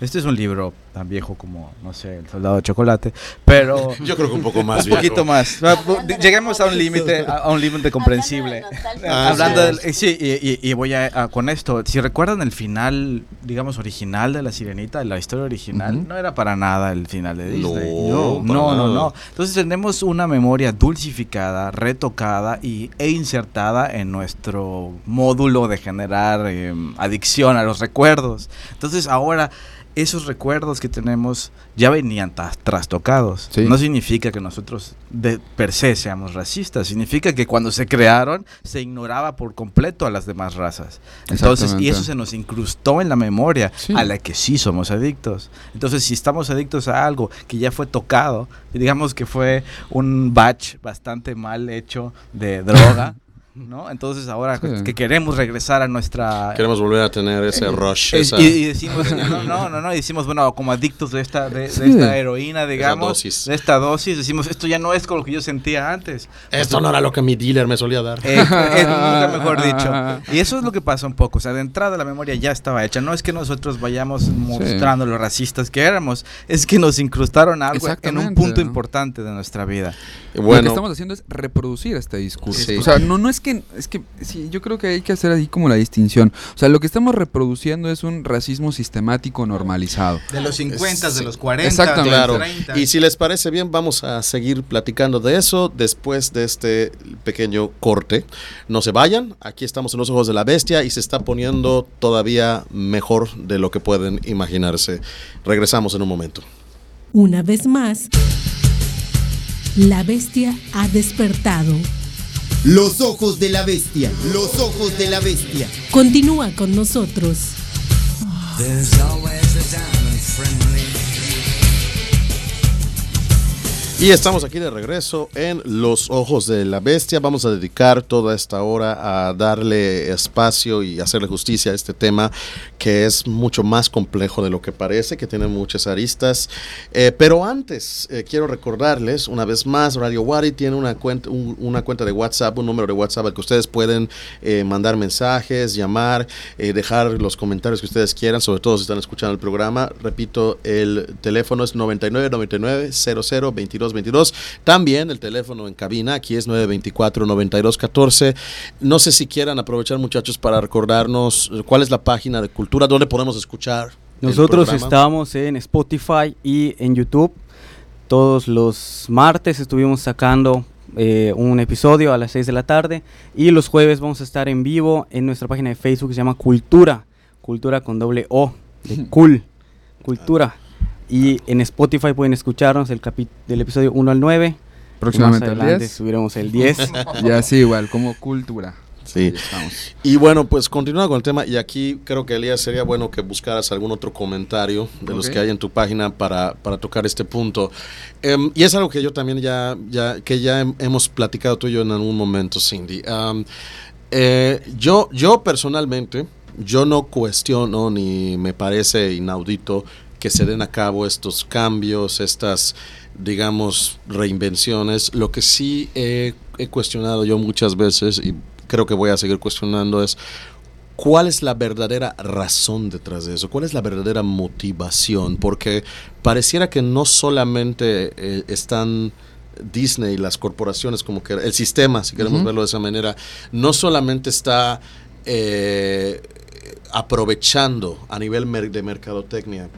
Este es un libro tan viejo como, no sé, El Soldado de Chocolate, pero... Yo creo que un poco más Un poquito más. Lleguemos a un límite, a un límite comprensible. Hablando del... Eh, sí, y, voy a, con esto. Si recuerdan el final, digamos, original de La Sirenita, la historia original, no era para nada el final de Disney. No, no, no, no, Entonces tenemos una memoria dulcificada, retocada y, e insertada en nuestro módulo de generar em, adicción a los recuerdos. Entonces ahora esos recuerdos que tenemos ya venían trastocados. No significa que nosotros de per se seamos racistas, significa que cuando se crearon se ignoraba por completo a las demás razas. Entonces, y eso se nos incrustó en la memoria a la que sí somos adictos. Entonces, si estamos adictos a algo que ya fue tocado, digamos que fue un batch bastante mal hecho de droga, ¿no? Entonces ahora que queremos regresar a nuestra... Queremos volver a tener ese eh, rush. y, decimos, no, no, no, no, y decimos, bueno, como adictos de esta, de, esta heroína, digamos, de esta dosis, decimos, esto ya no es con lo que yo sentía antes. Esto no era lo que mi dealer me solía dar. Eh, nunca mejor dicho. Y eso es lo que pasa un poco, o sea, de entrada la memoria ya estaba hecha, no es que nosotros vayamos mostrando lo racistas que éramos, es que nos incrustaron algo en un punto importante de nuestra vida. Bueno, lo que estamos haciendo es reproducir este discurso. O sea, no, no es que es que sí, yo creo que hay que hacer así como la distinción. O sea, lo que estamos reproduciendo es un racismo sistemático normalizado. De los 50, de los 40, Exactamente. Claro. Y si les parece bien, vamos a seguir platicando de eso después de este pequeño corte. No se vayan, aquí estamos en los ojos de la bestia y se está poniendo todavía mejor de lo que pueden imaginarse. Regresamos en un momento. Una vez más, la bestia ha despertado. Los ojos de la bestia, los ojos de la bestia. Continúa con nosotros. Y estamos aquí de regreso en Los Ojos de la Bestia. Vamos a dedicar toda esta hora a darle espacio y hacerle justicia a este tema que es mucho más complejo de lo que parece, que tiene muchas aristas. Eh, pero antes, eh, quiero recordarles una vez más, Radio Wari tiene una cuenta, una cuenta de WhatsApp, un número de WhatsApp al que ustedes pueden eh, mandar mensajes, llamar, dejar los comentarios que ustedes quieran, sobre todo si están escuchando el programa. Repito, el teléfono es 9999 00 22. También el teléfono en cabina, aquí es 924-9214. No sé si quieran aprovechar, muchachos, para recordarnos cuál es la página de cultura, dónde podemos escuchar. Nosotros estamos en Spotify y en YouTube. Todos los martes estuvimos sacando eh, un episodio a las 6 de la tarde y los jueves vamos a estar en vivo en nuestra página de Facebook que se llama Cultura, Cultura con doble O, de cool, Cultura. Y en Spotify pueden escucharnos el del episodio 1 al 9. Próximamente el 10. subiremos el 10. y así igual, como cultura. Sí. Y bueno, pues continúa con el tema y aquí creo que Elías sería bueno que buscaras algún otro comentario de los que hay en tu página para, para tocar este punto. Em, y es algo que yo también ya, ya que ya hem- hemos platicado tú y yo en algún momento, Cindy. Eh, yo, yo personalmente, yo no cuestiono ni me parece inaudito que se den a cabo estos cambios, estas, digamos, reinvenciones. Lo que sí he, he cuestionado yo muchas veces y creo que voy a seguir cuestionando es cuál es la verdadera razón detrás de eso, cuál es la verdadera motivación, porque pareciera que no solamente eh, están Disney, las corporaciones, como que el sistema, si queremos verlo de esa manera, no solamente está eh, aprovechando a nivel mer- de mercadotecnia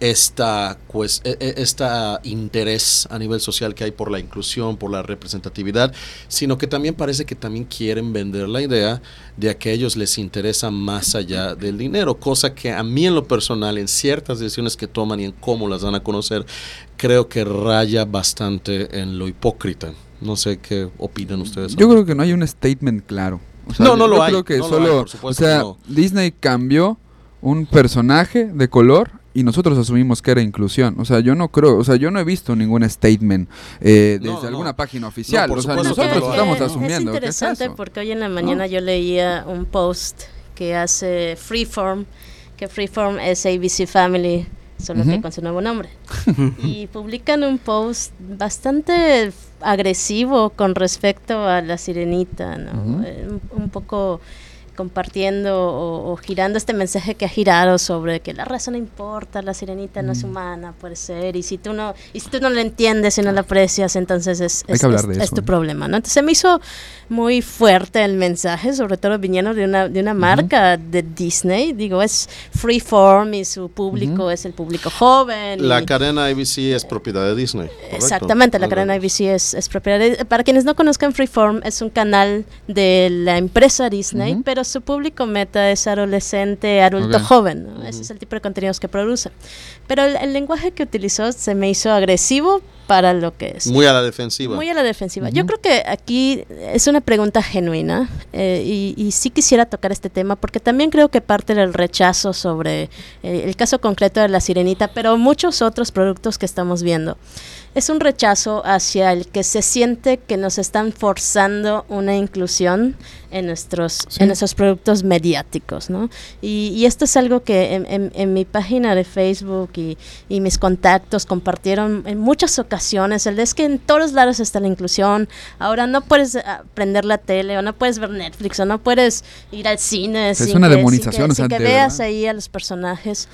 esta, pues, esta interés a nivel social que hay por la inclusión, por la representatividad, sino que también parece que también quieren vender la idea de que a ellos les interesa más allá del dinero, cosa que a mí en lo personal, en ciertas decisiones que toman y en cómo las dan a conocer, creo que raya bastante en lo hipócrita. No sé qué opinan ustedes. Yo creo que no hay un statement claro. O sea, No, no yo lo hay, creo que no solo, hay, por o sea, no. Disney cambió un personaje de color y nosotros asumimos que era inclusión. O sea, yo no creo, o sea, yo no he visto ningún statement eh, desde No, no. alguna página oficial. por o sea, supuesto que nosotros no estamos asumiendo. Es ¿qué es interesante eso? porque hoy en la mañana yo leía un post que hace Freeform, que Freeform es ABC Family, solo que Ujú. con su nuevo nombre. y publican un post bastante agresivo con respecto a la sirenita, ¿no? Ujú. Eh, un, un poco compartiendo o, o girando este mensaje que ha girado sobre que la raza no importa, la sirenita no es humana, puede ser, y si tú no, y si tú no la entiendes y no la aprecias, entonces es, es- tu ¿eh? problema, ¿no? Entonces se me hizo muy fuerte el mensaje, sobre todo viniendo de una, de una marca de Disney, digo, es Freeform y su público es el público joven. La y- cadena ABC es propiedad de Disney. ¿correcto? Exactamente, la cadena ABC es, es propiedad. de- para quienes no conozcan Freeform, es un canal de la empresa Disney, pero su público meta es adolescente, adulto joven. ¿no? Ese es el tipo de contenidos que produce. Pero el, el lenguaje que utilizó se me hizo agresivo para lo que es. Muy a la defensiva. Muy a la defensiva. Yo creo que aquí es una pregunta genuina eh, y, y sí quisiera tocar este tema porque también creo que parte del rechazo sobre eh, el caso concreto de la sirenita, pero muchos otros productos que estamos viendo. Es un rechazo hacia el que se siente que nos están forzando una inclusión en nuestros, Sí. en nuestros productos mediáticos, ¿no? Y, y esto es algo que en, en- en mi página de Facebook y, y mis contactos compartieron en muchas ocasiones. El de es que en todos lados está la inclusión. Ahora no puedes ah, prender la tele o no puedes ver Netflix o no puedes ir al cine. Es sin una que- demonización, Sin que, sin que veas ¿verdad? ahí a los personajes.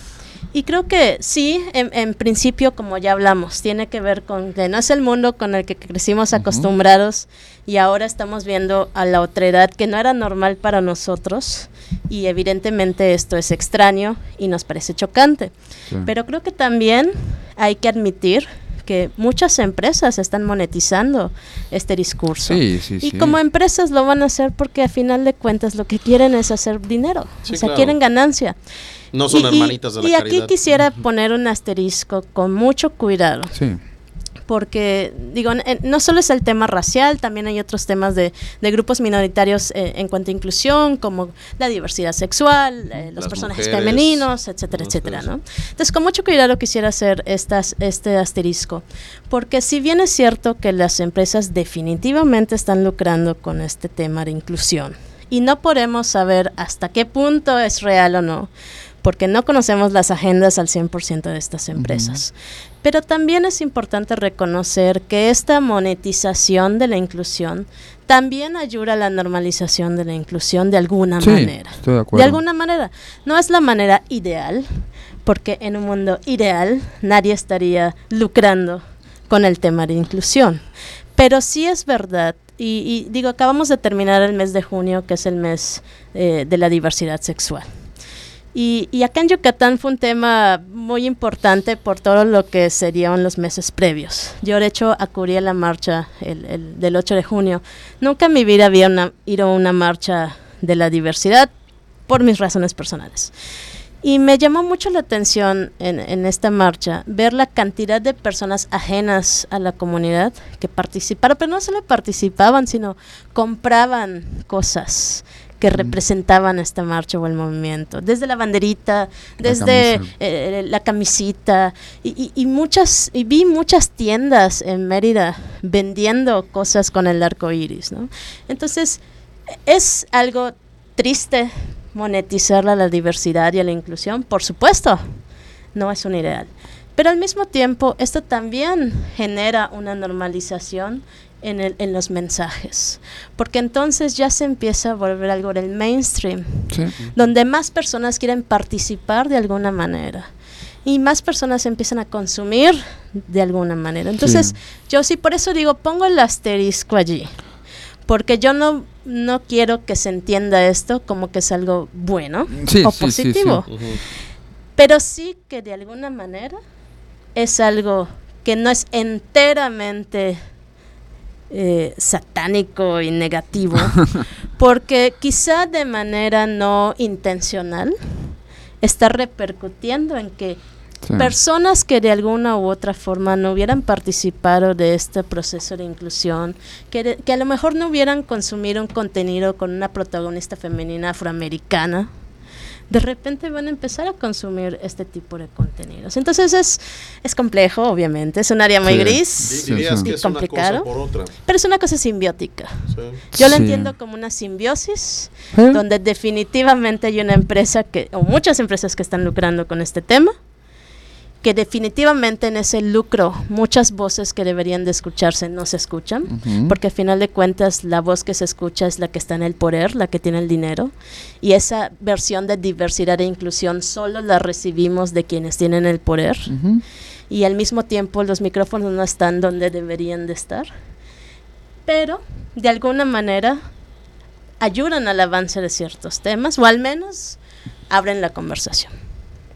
Y creo que sí, en, en principio, como ya hablamos, tiene que ver con que no es el mundo con el que crecimos acostumbrados y ahora estamos viendo a la otredad que no era normal para nosotros y evidentemente esto es extraño y nos parece chocante. Sí. Pero creo que también hay que admitir que muchas empresas están monetizando este discurso. Sí, sí, Y sí. como empresas lo van a hacer porque a final de cuentas lo que quieren es hacer dinero, Sí, o sea, claro. quieren ganancia. No son Y- y- hermanitas de la y caridad. aquí quisiera poner un asterisco con mucho cuidado, Sí. Porque digo, no solo es el tema racial, también hay otros temas de, de grupos minoritarios eh, en cuanto a inclusión, como la diversidad sexual, eh, los Las personajes mujeres, femeninos, etcétera, etcétera. ¿no? Entonces, con mucho cuidado quisiera hacer estas, este asterisco, porque si bien es cierto que las empresas definitivamente están lucrando con este tema de inclusión, y no podemos saber hasta qué punto es real o no, porque no conocemos las agendas al 100% de estas empresas. Pero también es importante reconocer que esta monetización de la inclusión también ayuda a la normalización de la inclusión de alguna Sí, manera. estoy de De acuerdo. alguna manera. No es la manera ideal, porque en un mundo ideal nadie estaría lucrando con el tema de inclusión. Pero sí es verdad, y, y digo, acabamos de terminar el mes de junio, que es el mes eh, de la diversidad sexual. Y, y acá en Yucatán fue un tema muy importante por todo lo que se dio en los meses previos. Yo, de hecho, acudí a la marcha el, el- del 8 de junio. Nunca en mi vida había una, ido a una marcha de la diversidad por mis razones personales. Y me llamó mucho la atención en, en, esta marcha ver la cantidad de personas ajenas a la comunidad que participaron, pero no solo participaban, sino compraban cosas que representaban esta marcha o el movimiento, desde la banderita, desde la, eh, la camisita, y, y, y, muchas, y vi muchas tiendas en Mérida vendiendo cosas con el arco iris, ¿no? Entonces, es algo triste monetizar la diversidad y la inclusión, por supuesto, no es un ideal. Pero al mismo tiempo, esto también genera una normalización en, el, en los mensajes, porque entonces ya se empieza a volver algo del mainstream, sí. donde más personas quieren participar de alguna manera y más personas empiezan a consumir de alguna manera. Entonces, sí. yo sí, por eso digo, pongo el asterisco allí, porque yo no, no quiero que se entienda esto como que es algo bueno sí, o positivo, uh -huh. pero sí que de alguna manera es algo que no es enteramente eh, satánico y negativo, porque quizá de manera no intencional está repercutiendo en que sí. personas que de alguna u otra forma no hubieran participado de este proceso de inclusión, que, de, que a lo mejor no hubieran consumido un contenido con una protagonista femenina afroamericana, de repente van a empezar a consumir este tipo de contenidos. Entonces es, es complejo, obviamente, es un área muy Sí. gris y complicado, pero es una cosa simbiótica. Sí. Yo lo Sí. entiendo como una simbiosis, ¿Eh? donde definitivamente hay una empresa que, o muchas empresas que están lucrando con este tema, que definitivamente en ese lucro muchas voces que deberían de escucharse no se escuchan, porque al final de cuentas la voz que se escucha es la que está en el poder, la que tiene el dinero, y esa versión de diversidad e inclusión solo la recibimos de quienes tienen el poder, y al mismo tiempo los micrófonos no están donde deberían de estar, pero de alguna manera ayudan al avance de ciertos temas, o al menos abren la conversación.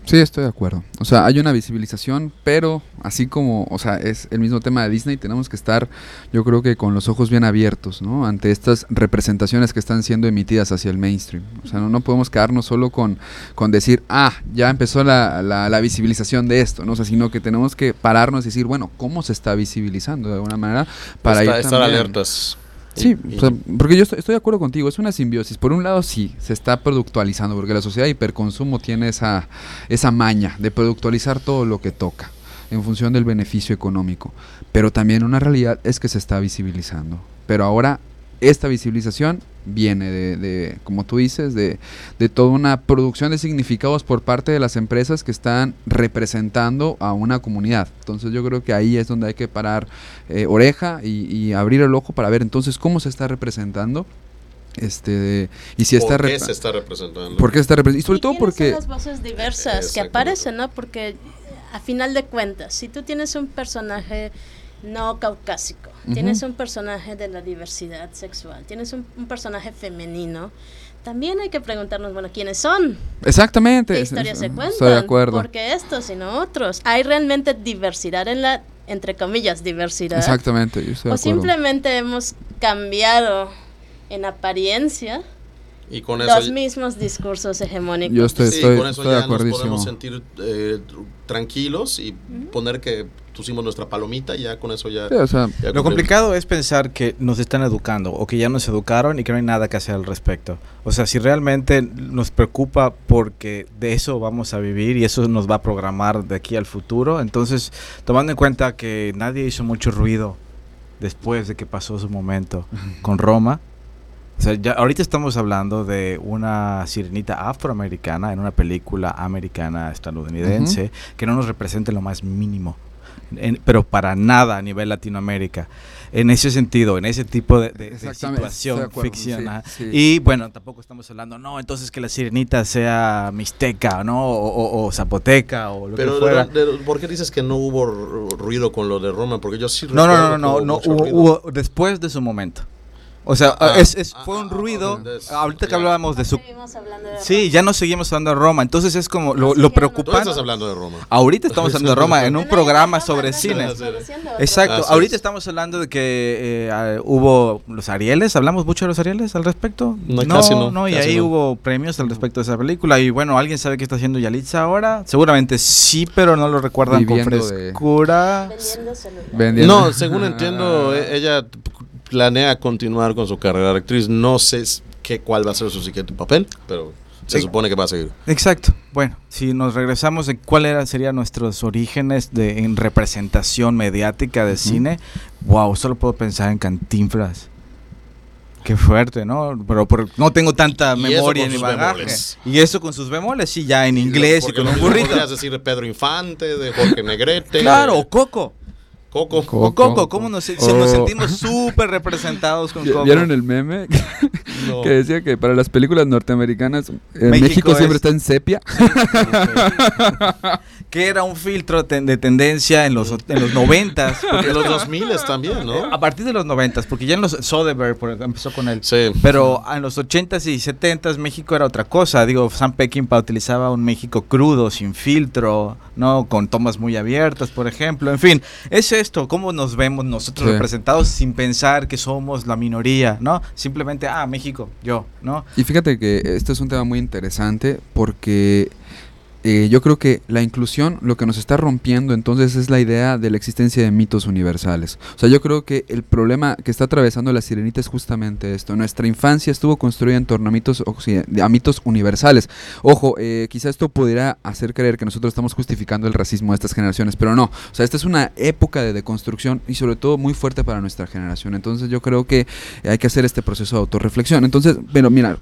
Sí, estoy de acuerdo. O sea, hay una visibilización, pero así como, o sea, es el mismo tema de Disney, tenemos que estar, yo creo que con los ojos bien abiertos, ¿no? Ante estas representaciones que están siendo emitidas hacia el mainstream. O sea, no, no podemos quedarnos solo con, con decir, ah, ya empezó la, la, la visibilización de esto, ¿no? O sea, sino que tenemos que pararnos y decir, bueno, ¿cómo se está visibilizando de alguna manera? Para Está- ir estar alertas. Sí, Y- o sea, porque yo estoy, estoy de acuerdo contigo, es una simbiosis. Por un lado sí, se está productualizando, porque la sociedad de hiperconsumo tiene esa, esa maña de productualizar todo lo que toca en función del beneficio económico. Pero también una realidad es que se está visibilizando. Pero ahora esta visibilización viene de, de, como tú dices, de, de toda una producción de significados por parte de las empresas que están representando a una comunidad. Entonces yo creo que ahí es donde hay que parar eh, oreja y, y abrir el ojo para ver entonces cómo se está representando. Este, y si está ¿Por qué rep- se está representando? ¿Por qué se está representando? Y sobre ¿Y todo porque... son las voces diversas que aparecen, ¿no? Porque a final de cuentas, si tú tienes un personaje no caucásico, tienes un personaje de la diversidad sexual, tienes un, un personaje femenino, también hay que preguntarnos, bueno, ¿quiénes son? Exactamente. ¿Qué historias es- se cuentan? Estoy de acuerdo. Porque estos y no otros. ¿Hay realmente diversidad en la, entre comillas, diversidad? Exactamente, yo estoy de O acuerdo. simplemente hemos cambiado en apariencia Y con eso, los mismos discursos hegemónicos. Yo estoy- sí, con eso estoy de ya nos podemos sentir eh, tr- tranquilos y poner que pusimos nuestra palomita y ya con eso ya... Sí, o sea, ya Lo complicado es pensar que nos están educando o que ya nos educaron y que no hay nada que hacer al respecto. O sea, si realmente nos preocupa porque de eso vamos a vivir y eso nos va a programar de aquí al futuro, entonces tomando en cuenta que nadie hizo mucho ruido después de que pasó su momento con Roma, o sea, ya ahorita estamos hablando de una sirenita afroamericana en una película americana estadounidense que no nos representa en lo más mínimo, en- pero para nada a nivel Latinoamérica. En ese sentido, en ese tipo de, situación acuerdo, ficción. sí, ajá. sí. Y bueno, tampoco estamos hablando, no, entonces que la sirenita sea mixteca, ¿no? O, o- o zapoteca o lo Pero que fuera. de- ¿por qué dices que no hubo ru- ruido con lo de Roma? Porque yo sí No, no, no, no, no, hubo después de su momento. O sea, Ah, es, es- ah, fue un ah, ruido. ahorita que hablábamos de su. Seguimos hablando de Sí, ya no seguimos hablando de Roma. Entonces es como lo, lo Tú preocupante. estás hablando de Roma. Ahorita estamos hablando de Roma en un programa sobre cine. Exacto, ahorita es. estamos hablando de que eh, hubo los Arieles, hablamos mucho de los Arieles al respecto. No, casi no, y casi ahí no. hubo premios al respecto de esa película. Y bueno, ¿alguien sabe qué está haciendo Yalitza ahora? Seguramente sí, pero no lo recuerdan con Viviendo frescura. Vendiendo No, según entiendo, e- ella planea continuar con su carrera de actriz. No sé qué, cuál va a ser su siguiente papel, pero se Sí. supone que va a seguir. Exacto. Bueno, si nos regresamos en cuáles serían nuestros orígenes de en representación mediática de cine, wow, solo puedo pensar en Cantinflas. Qué fuerte, ¿no? Pero por- no tengo tanta Y memoria ni bagaje. bemoles. Y eso con sus bemoles, sí, ya en inglés y con un burrito. Podrías decir de Pedro Infante, de Jorge Negrete. Claro, o Coco. Coco. Coco. Coco, ¿cómo nos, se- nos sentimos súper representados con ¿Vi- Coco? ¿Vieron el meme? No. que decía que para las películas norteamericanas eh, México México, siempre es- está en sepia. que era un filtro ten- de tendencia en los, en los noventas. En los 2000 también, ¿no? A partir de los noventas, porque ya en los Soderbergh por ejemplo, empezó con él. Sí. Pero en los 80s y 70s México era otra cosa. Digo, Sam Peckinpah utilizaba un México crudo, sin filtro, ¿no? Con tomas muy abiertas, por ejemplo. En fin, es esto, cómo nos vemos nosotros Sí. representados sin pensar que somos la minoría, ¿no? Simplemente, ah, México, yo, ¿no? Y fíjate que este es un tema muy interesante porque eh, yo creo que la inclusión lo que nos está rompiendo entonces es la idea de la existencia de mitos universales. O sea, yo creo que el problema que está atravesando la sirenita es justamente esto. Nuestra infancia estuvo construida en torno a mitos, a mitos universales. Ojo, eh, quizá esto pudiera hacer creer que nosotros estamos justificando el racismo de estas generaciones, pero no. O sea, esta es una época de deconstrucción y sobre todo muy fuerte para nuestra generación. Entonces yo creo que hay que hacer este proceso de autorreflexión. Entonces, pero mira,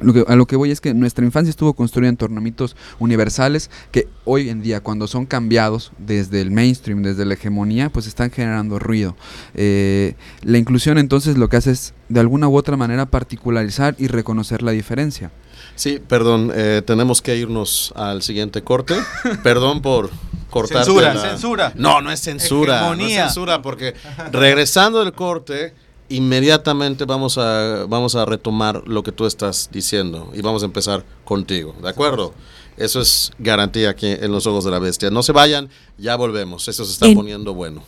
lo que- a lo que voy es que nuestra infancia estuvo construida en torno a mitos universales que hoy en día, cuando son cambiados desde el mainstream, desde la hegemonía, pues están generando ruido. Eh, la inclusión entonces lo que hace es de alguna u otra manera particularizar y reconocer la diferencia. Sí, perdón, eh, tenemos que irnos al siguiente corte. Perdón por cortar. Censura, censura. No, no es censura. No Hegemonía. es censura porque regresando del corte, inmediatamente vamos a, vamos a retomar lo que tú estás diciendo y vamos a empezar contigo, ¿de acuerdo? Eso es garantía aquí en los ojos de la bestia. No se vayan, ya volvemos. Eso se está En- poniendo bueno.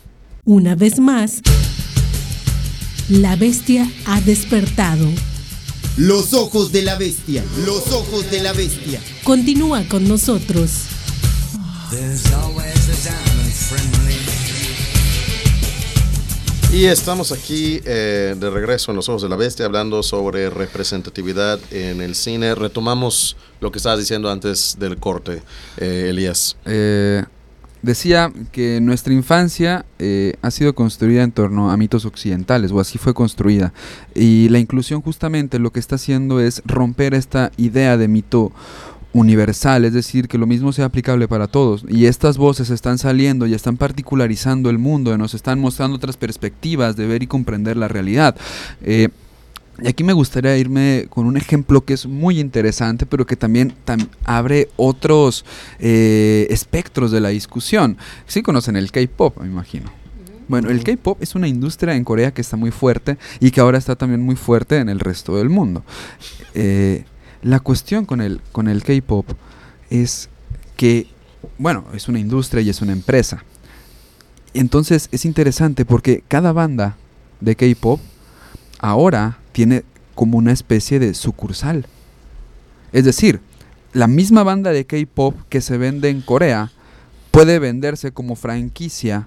Una vez más, la bestia ha despertado. Los ojos de la bestia. Los ojos de la bestia. Continúa con nosotros. Y estamos aquí eh, de regreso en Los Ojos de la Bestia hablando sobre representatividad en el cine. Retomamos lo que estabas diciendo antes del corte, eh, Elías. Eh, decía que nuestra infancia eh, ha sido construida en torno a mitos occidentales, o así fue construida. Y la inclusión justamente lo que está haciendo es romper esta idea de mito universal, es decir, que lo mismo sea aplicable para todos. Y estas voces están saliendo y están particularizando el mundo, y nos están mostrando otras perspectivas de ver y comprender la realidad. Eh, y aquí me gustaría irme con un ejemplo que es muy interesante, pero que también tam- abre otros eh, espectros de la discusión. Sí conocen el K-Pop, me imagino. Bueno, el K-Pop es una industria en Corea que está muy fuerte y que ahora está también muy fuerte en el resto del mundo. Eh, la cuestión con el, con el K-Pop es que, bueno, es una industria y es una empresa. Entonces es interesante porque cada banda de K-Pop ahora tiene como una especie de sucursal. Es decir, la misma banda de K-Pop que se vende en Corea puede venderse como franquicia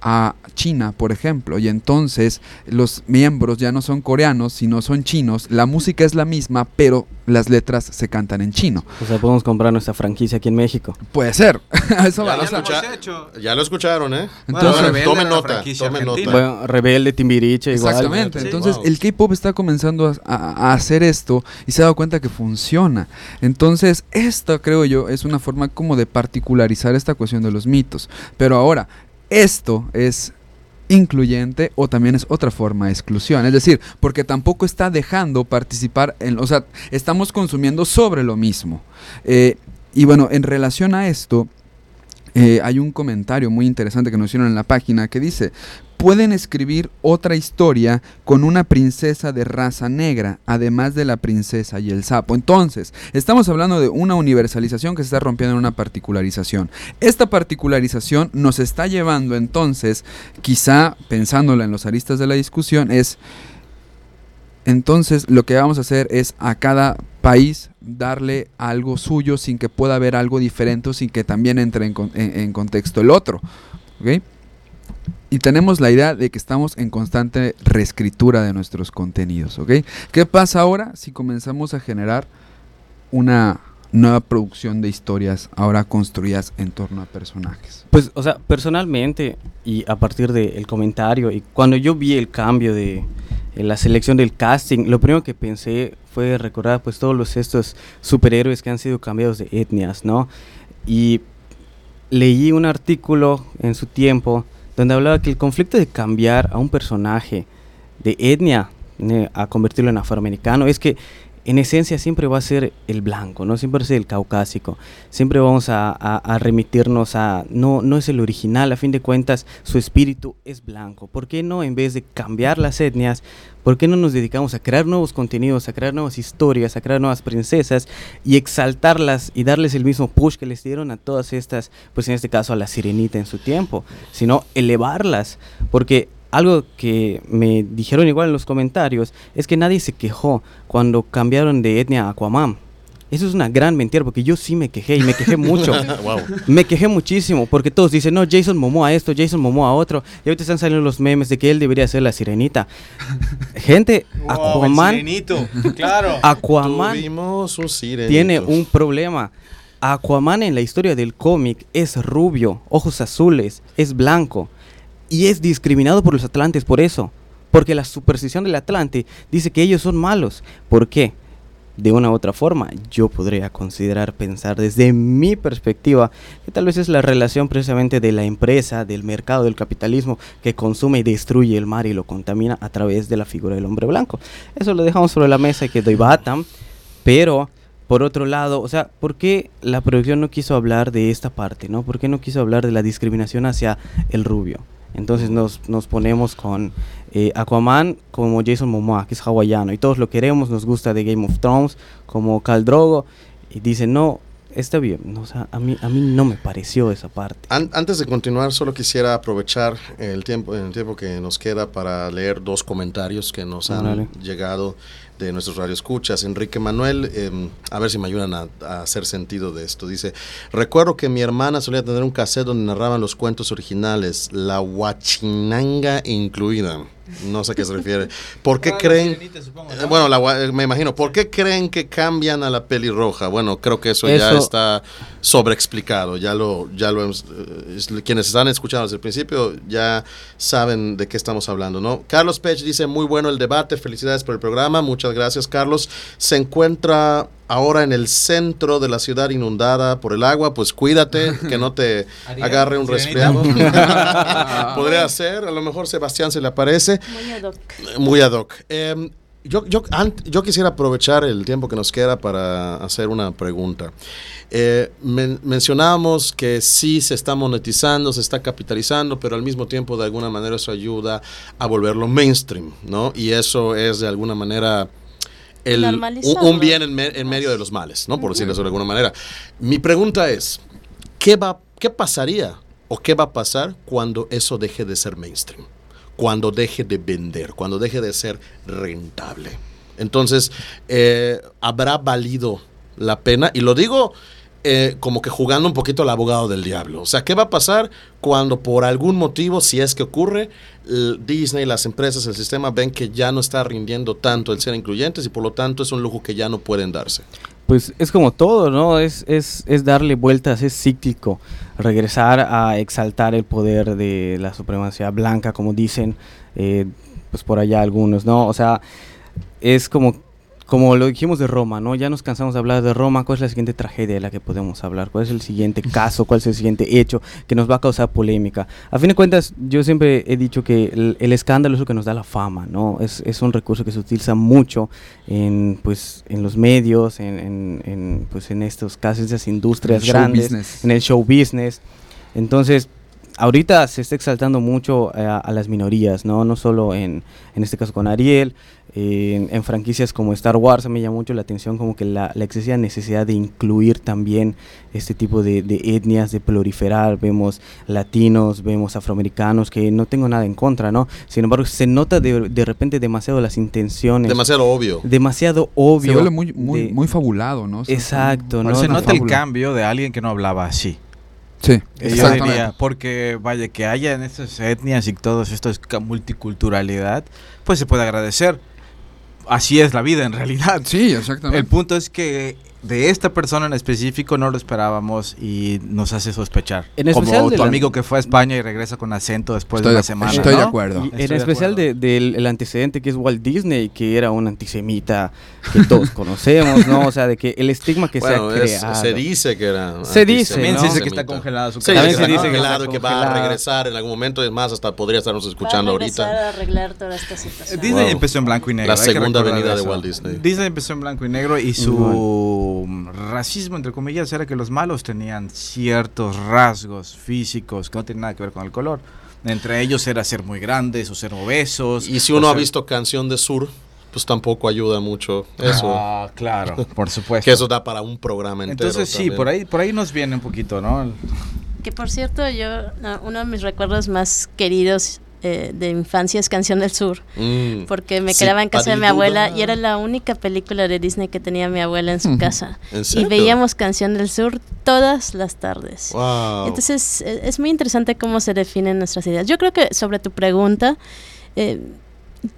a China, por ejemplo, y entonces los miembros ya no son coreanos, sino son chinos, la música es la misma, pero las letras se cantan en chino. O sea, podemos comprar nuestra franquicia aquí en México. Puede ser. Eso Ya, va, lo ya lo escucharon, ¿eh? Entonces- Tomen- nota, tomen nota. Bueno, Rebelde, Timbiriche, igual. Exactamente. Sí. Entonces Wow. el K-pop está comenzando a, a- a hacer esto y se ha dado cuenta que funciona. Entonces esta creo yo es una forma como de particularizar esta cuestión de los mitos. Pero ahora esto es incluyente o también es otra forma de exclusión. Es decir, porque tampoco está dejando participar en... O sea, estamos consumiendo sobre lo mismo. Eh, y bueno, en relación a esto, eh, hay un comentario muy interesante que nos hicieron en la página que dice, pueden escribir otra historia con una princesa de raza negra, además de la princesa y el sapo. Entonces, estamos hablando de una universalización que se está rompiendo en una particularización. Esta particularización nos está llevando entonces, quizá pensándola en los aristas de la discusión, es... Entonces lo que vamos a hacer es a cada país darle algo suyo sin que pueda haber algo diferente o sin que también entre en, con- en- en contexto el otro. ¿ok? Y tenemos la idea de que estamos en constante reescritura de nuestros contenidos. ¿ok? ¿Qué pasa ahora si comenzamos a generar una nueva producción de historias ahora construidas en torno a personajes? Pues, o sea, personalmente, y a partir del comentario, y cuando yo vi el cambio de la selección del casting, lo primero que pensé fue recordar pues todos los estos superhéroes que han sido cambiados de etnias, ¿no? Y leí un artículo en su tiempo donde hablaba que el conflicto de cambiar a un personaje de etnia eh, a convertirlo en afroamericano es que en esencia siempre va a ser el blanco, ¿no? Siempre va a ser el caucásico. Siempre vamos a, a- a remitirnos a... No, no es el original, a fin de cuentas su espíritu es blanco. ¿Por qué no, en vez de cambiar las etnias, por qué no nos dedicamos a crear nuevos contenidos, a crear nuevas historias, a crear nuevas princesas y exaltarlas y darles el mismo push que les dieron a todas estas, pues en este caso a la sirenita en su tiempo, sino elevarlas? Porque algo que me dijeron igual en los comentarios es que nadie se quejó cuando cambiaron de etnia a Aquaman. Eso es una gran mentira porque yo sí me quejé y me quejé mucho. Wow. Me quejé muchísimo porque todos dicen, no, Jason Momoa esto, Jason Momoa otro. Y ahorita están saliendo los memes de que él debería ser la sirenita. Gente, Aquaman, claro. Aquaman sirenito. tiene un problema. Aquaman en la historia del cómic es rubio, ojos azules, es blanco y es discriminado por los atlantes por eso. Porque la superstición del Atlante dice que ellos son malos. ¿Por qué? De una u otra forma, yo podría considerar pensar desde mi perspectiva que tal vez es la relación precisamente de la empresa, del mercado, del capitalismo que consume y destruye el mar y lo contamina a través de la figura del hombre blanco. Eso lo dejamos sobre la mesa y que doy batam, pero por otro lado, o sea, ¿por qué la producción no quiso hablar de esta parte, no? ¿Por qué no quiso hablar de la discriminación hacia el rubio? Entonces nos, nos ponemos con eh, Aquaman como Jason Momoa, que es hawaiano, y todos lo queremos, nos gusta de Game of Thrones, como Khal Drogo, y dicen, no, está bien, no, o sea, a mí, a mí no me pareció esa parte. An- antes de continuar, solo quisiera aprovechar el tiempo, el tiempo que nos queda para leer dos comentarios que nos han llegado de nuestros radioescuchas. Enrique Manuel, em, a ver si me ayudan a, hacer sentido de esto. Dice, recuerdo que mi hermana solía tener un cassette donde narraban los cuentos originales, la huachinanga incluida. No sé a qué se refiere. ¿Por qué creen? Bueno, la eh, me imagino. ¿Por qué creen que cambian a la pelirroja? Bueno, creo que eso, ya está sobreexplicado. Ya lo, ya lo hemos, eh, es- quienes están escuchando desde el principio ya saben de qué estamos hablando, ¿no? Carlos Pech dice muy bueno el debate. Felicidades por el programa. Muchas gracias, Carlos. Se encuentra ahora en el centro de la ciudad inundada por el agua. Pues cuídate, que no te agarre un resfriado. Podría ser. A lo mejor Sebastián se le aparece. Muy ad hoc. Muy ad hoc. Em, yo, yo, ant- yo quisiera aprovechar el tiempo que nos queda para hacer una pregunta. Eh, men- mencionábamos que sí se está monetizando, se está capitalizando, pero al mismo tiempo de alguna manera eso ayuda a volverlo mainstream, ¿no? Y eso es de alguna manera el, un, bien en, me- en medio de los males, ¿no? Por decirlo de alguna manera. Mi pregunta es, ¿qué, va, ¿qué pasaría o qué va a pasar cuando eso deje de ser mainstream? Cuando deje de vender, cuando deje de ser rentable. Entonces, eh, ¿habrá valido la pena? Y lo digo eh, como que jugando un poquito al abogado del diablo. O sea, ¿qué va a pasar cuando por algún motivo, si es que ocurre, Disney, las empresas, el sistema ven que ya no está rindiendo tanto el ser incluyentes y por lo tanto es un lujo que ya no pueden darse? Pues es como todo, ¿no? Es, es, es darle vueltas, es cíclico. Regresar a exaltar el poder de la supremacía blanca, como dicen, eh, pues por allá algunos, ¿no? O sea, es como, como lo dijimos de Roma, ¿no? Ya nos cansamos de hablar de Roma. ¿Cuál es la siguiente tragedia de la que podemos hablar? ¿Cuál es el siguiente caso? ¿Cuál es el siguiente hecho que nos va a causar polémica? A fin de cuentas, yo siempre he dicho que el, el escándalo es lo que nos da la fama, ¿no? Es, es un recurso que se utiliza mucho en, pues, en los medios, en, en, en, pues, en estos casos, esas industrias El grandes, business. en el show business. Entonces, ahorita se está exaltando mucho eh, a, las minorías, ¿no? No solo en, en este caso con Ariel, en, franquicias como Star Wars me llama mucho la atención como que la, excesiva necesidad de incluir también este tipo de, etnias, de proliferar, vemos latinos, vemos afroamericanos, que no tengo nada en contra, ¿no? Sin embargo, se nota de, de repente demasiado las intenciones. Demasiado obvio. Demasiado obvio. Se vuelve muy, muy, muy fabulado, ¿no? exacto, ¿no? Se nota el cambio de alguien que no hablaba así. Sí, yo porque vaya que haya en estas etnias y todo esto es multiculturalidad, pues se puede agradecer así es la vida en realidad. Sí, exactamente. El punto es que de esta persona en específico no lo esperábamos y nos hace sospechar. En Como tu amigo que fue a España y regresa con acento después de una semana. Estoy de acuerdo. en especial del antecedente que es Walt Disney, que era un antisemita que todos conocemos, ¿no? O sea, de que el estigma que se ha creado. se dice que era. Se dice. También se dice que está congelado su sí, También se dice que, que va a regresar en algún momento. Es más, hasta podría estarnos escuchando ahorita. a arreglar toda esta situación. Disney empezó en blanco y negro. La segunda venida de Walt Disney. Disney empezó en blanco y negro y su racismo, entre comillas, era que los malos tenían ciertos rasgos físicos que no tienen nada que ver con el color. Entre ellos era ser muy grandes o ser obesos. Y si uno ha visto Canción de Sur, pues tampoco ayuda mucho eso. Ah, claro, por supuesto. que eso da para un programa entero. Entonces sí, por ahí, por ahí nos viene un poquito, ¿no? Que por cierto, yo, uno de mis recuerdos más queridos eh, de infancia es Canción del Sur, mm. porque me quedaba en casa de mi abuela y era la única película de Disney que tenía mi abuela en su casa. y veíamos Canción del Sur todas las tardes. Entonces e, es, muy interesante cómo se definen nuestras ideas. Yo creo que sobre tu pregunta, eh,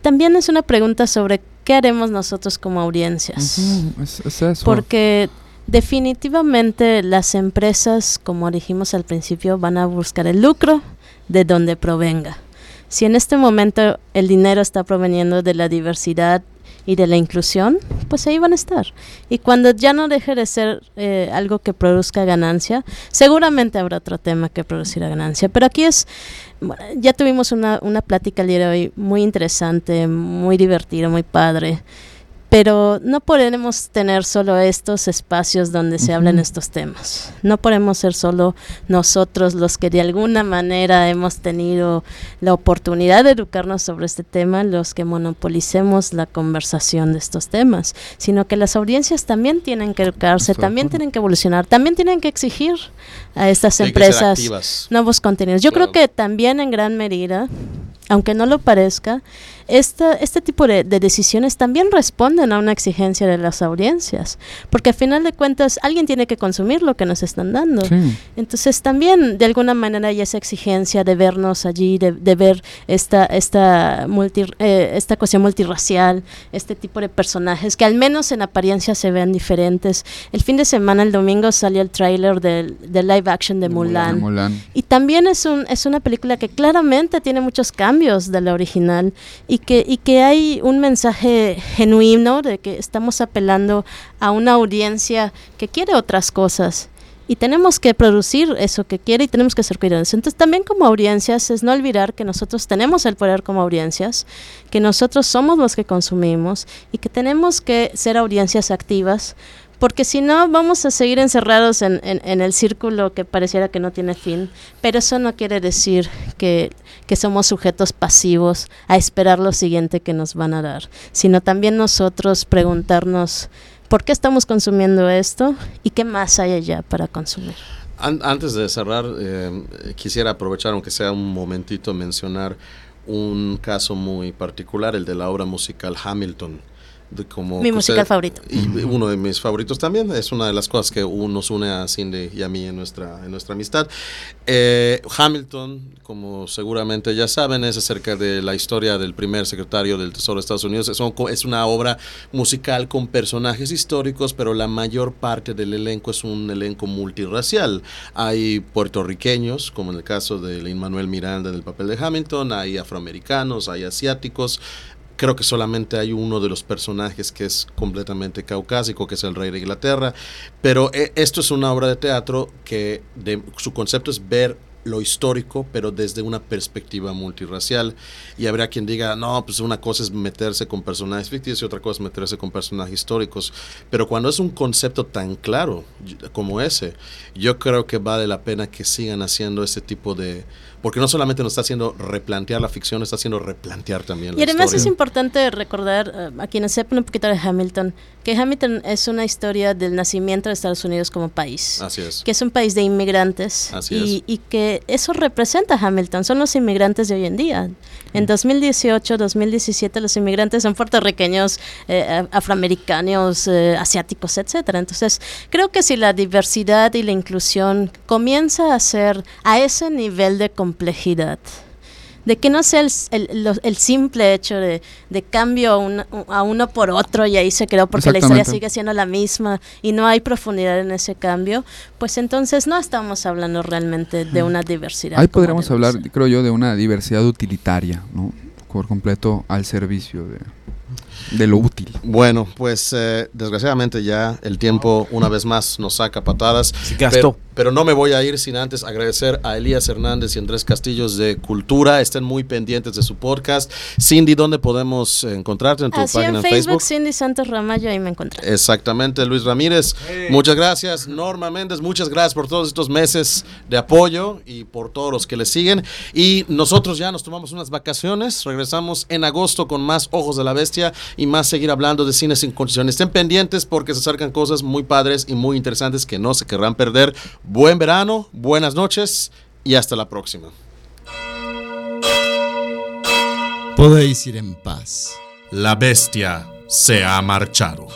también es una pregunta sobre qué haremos nosotros como audiencias. Porque definitivamente las empresas, como dijimos al principio, van a buscar el lucro de donde provenga. Si en este momento el dinero está proveniendo de la diversidad y de la inclusión, pues ahí van a estar. Y cuando ya no deje de ser eh, algo que produzca ganancia, seguramente habrá otro tema que producirá ganancia. Pero aquí es, ya tuvimos una, una plática el día de hoy muy interesante, muy divertida, muy padre pero no podemos tener solo estos espacios donde se hablan estos temas. No podemos ser solo nosotros los que de alguna manera hemos tenido la oportunidad de educarnos sobre este tema, los que monopolicemos la conversación de estos temas, sino que las audiencias también tienen que educarse, también tienen que evolucionar, también tienen que exigir a estas empresas nuevos contenidos. Yo creo que también en gran medida, aunque no lo parezca, este tipo de, decisiones también responden a una exigencia de las audiencias, porque al final de cuentas alguien tiene que consumir lo que nos están dando. Entonces también de alguna manera hay esa exigencia de vernos allí, de, ver esta, esta, multi, eh, esta cuestión multirracial, este tipo de personajes que al menos en apariencia se ven diferentes. El fin de semana, el domingo, salió el tráiler del, live action de, Mulan. Y también es, un, es una película que claramente tiene muchos cambios de la original y que, y que hay un mensaje genuino de que estamos apelando a una audiencia que quiere otras cosas y tenemos que producir eso que quiere y tenemos que ser cuidadosos. Entonces también como audiencias es no olvidar que nosotros tenemos el poder como audiencias, que nosotros somos los que consumimos y que tenemos que ser audiencias activas porque si no vamos a seguir encerrados en, el círculo que pareciera que no tiene fin, pero eso no quiere decir que, que, somos sujetos pasivos a esperar lo siguiente que nos van a dar, sino también nosotros preguntarnos por qué estamos consumiendo esto y qué más hay allá para consumir. antes de cerrar, eh, quisiera aprovechar, aunque sea un momentito, mencionar un caso muy particular, el de la obra musical Hamilton como mi musical favorito. y uno de mis favoritos también. Es una de las cosas que nos une a Cindy y a mí en nuestra en nuestra amistad. Eh, Hamilton como seguramente ya saben es acerca de la historia del primer secretario del Tesoro de Estados Unidos. Es, es una obra musical con personajes históricos pero la mayor parte del elenco es un elenco multirracial. Hay puertorriqueños como en el caso de Lin Manuel Miranda en el papel de Hamilton hay afroamericanos hay asiáticos Creo que solamente hay uno de los personajes que es completamente caucásico, que es el rey de Inglaterra. Pero eh, esto es una obra de teatro que su concepto es ver lo histórico, pero desde una perspectiva multirracial. Y habrá quien diga, no, pues una cosa es meterse con personajes ficticios y otra cosa es meterse con personajes históricos. Pero cuando es un concepto tan claro como ese, yo creo que vale la pena que sigan haciendo ese tipo de... Porque no solamente nos está haciendo replantear la ficción, está haciendo replantear también la Y además historia. es importante recordar eh, a quienes sepan un poquito de Hamilton, que Hamilton es una historia del nacimiento de Estados Unidos como país. Así es. Que es un país de inmigrantes. Así y, es. y que eso representa a Hamilton, son los inmigrantes de hoy en día. En 2018, 2017, los inmigrantes son puertorriqueños, eh, afroamericanos, eh, asiáticos, etcétera. Entonces, creo que si la diversidad y la inclusión comienza a ser a ese nivel de complejidad, de que no sea el, el- lo- el simple hecho de, de cambio a, un- a uno por otro y ahí se creó porque la historia sigue siendo la misma y no hay profundidad en ese cambio, pues entonces no estamos hablando realmente de una diversidad. Ahí podríamos hablar, creo yo, de una diversidad utilitaria, ¿no? Por completo al servicio de, de lo útil. Bueno, pues eh, desgraciadamente ya el tiempo una vez más nos saca patadas. Se gastó. Pero, pero no me voy a ir sin antes agradecer a Elías Hernández y Andrés Castillos de Cultura. Estén muy pendientes de su podcast. Cindy, ¿dónde podemos encontrarte en tu Así página en en Facebook, Facebook? Cindy Santos Ramallo, ahí me encontré. Exactamente, Luis Ramírez. Muchas gracias, Norma Méndez. Muchas gracias por todos estos meses de apoyo y por todos los que le siguen. Y nosotros ya nos tomamos unas vacaciones. Regresamos en agosto con más Ojos de la Bestia y más seguir hablando de cine sin condición. Estén pendientes porque se acercan cosas muy padres y muy interesantes que no se querrán perder. Buen verano, buenas noches y hasta la próxima. Podéis ir en paz. La bestia se ha marchado.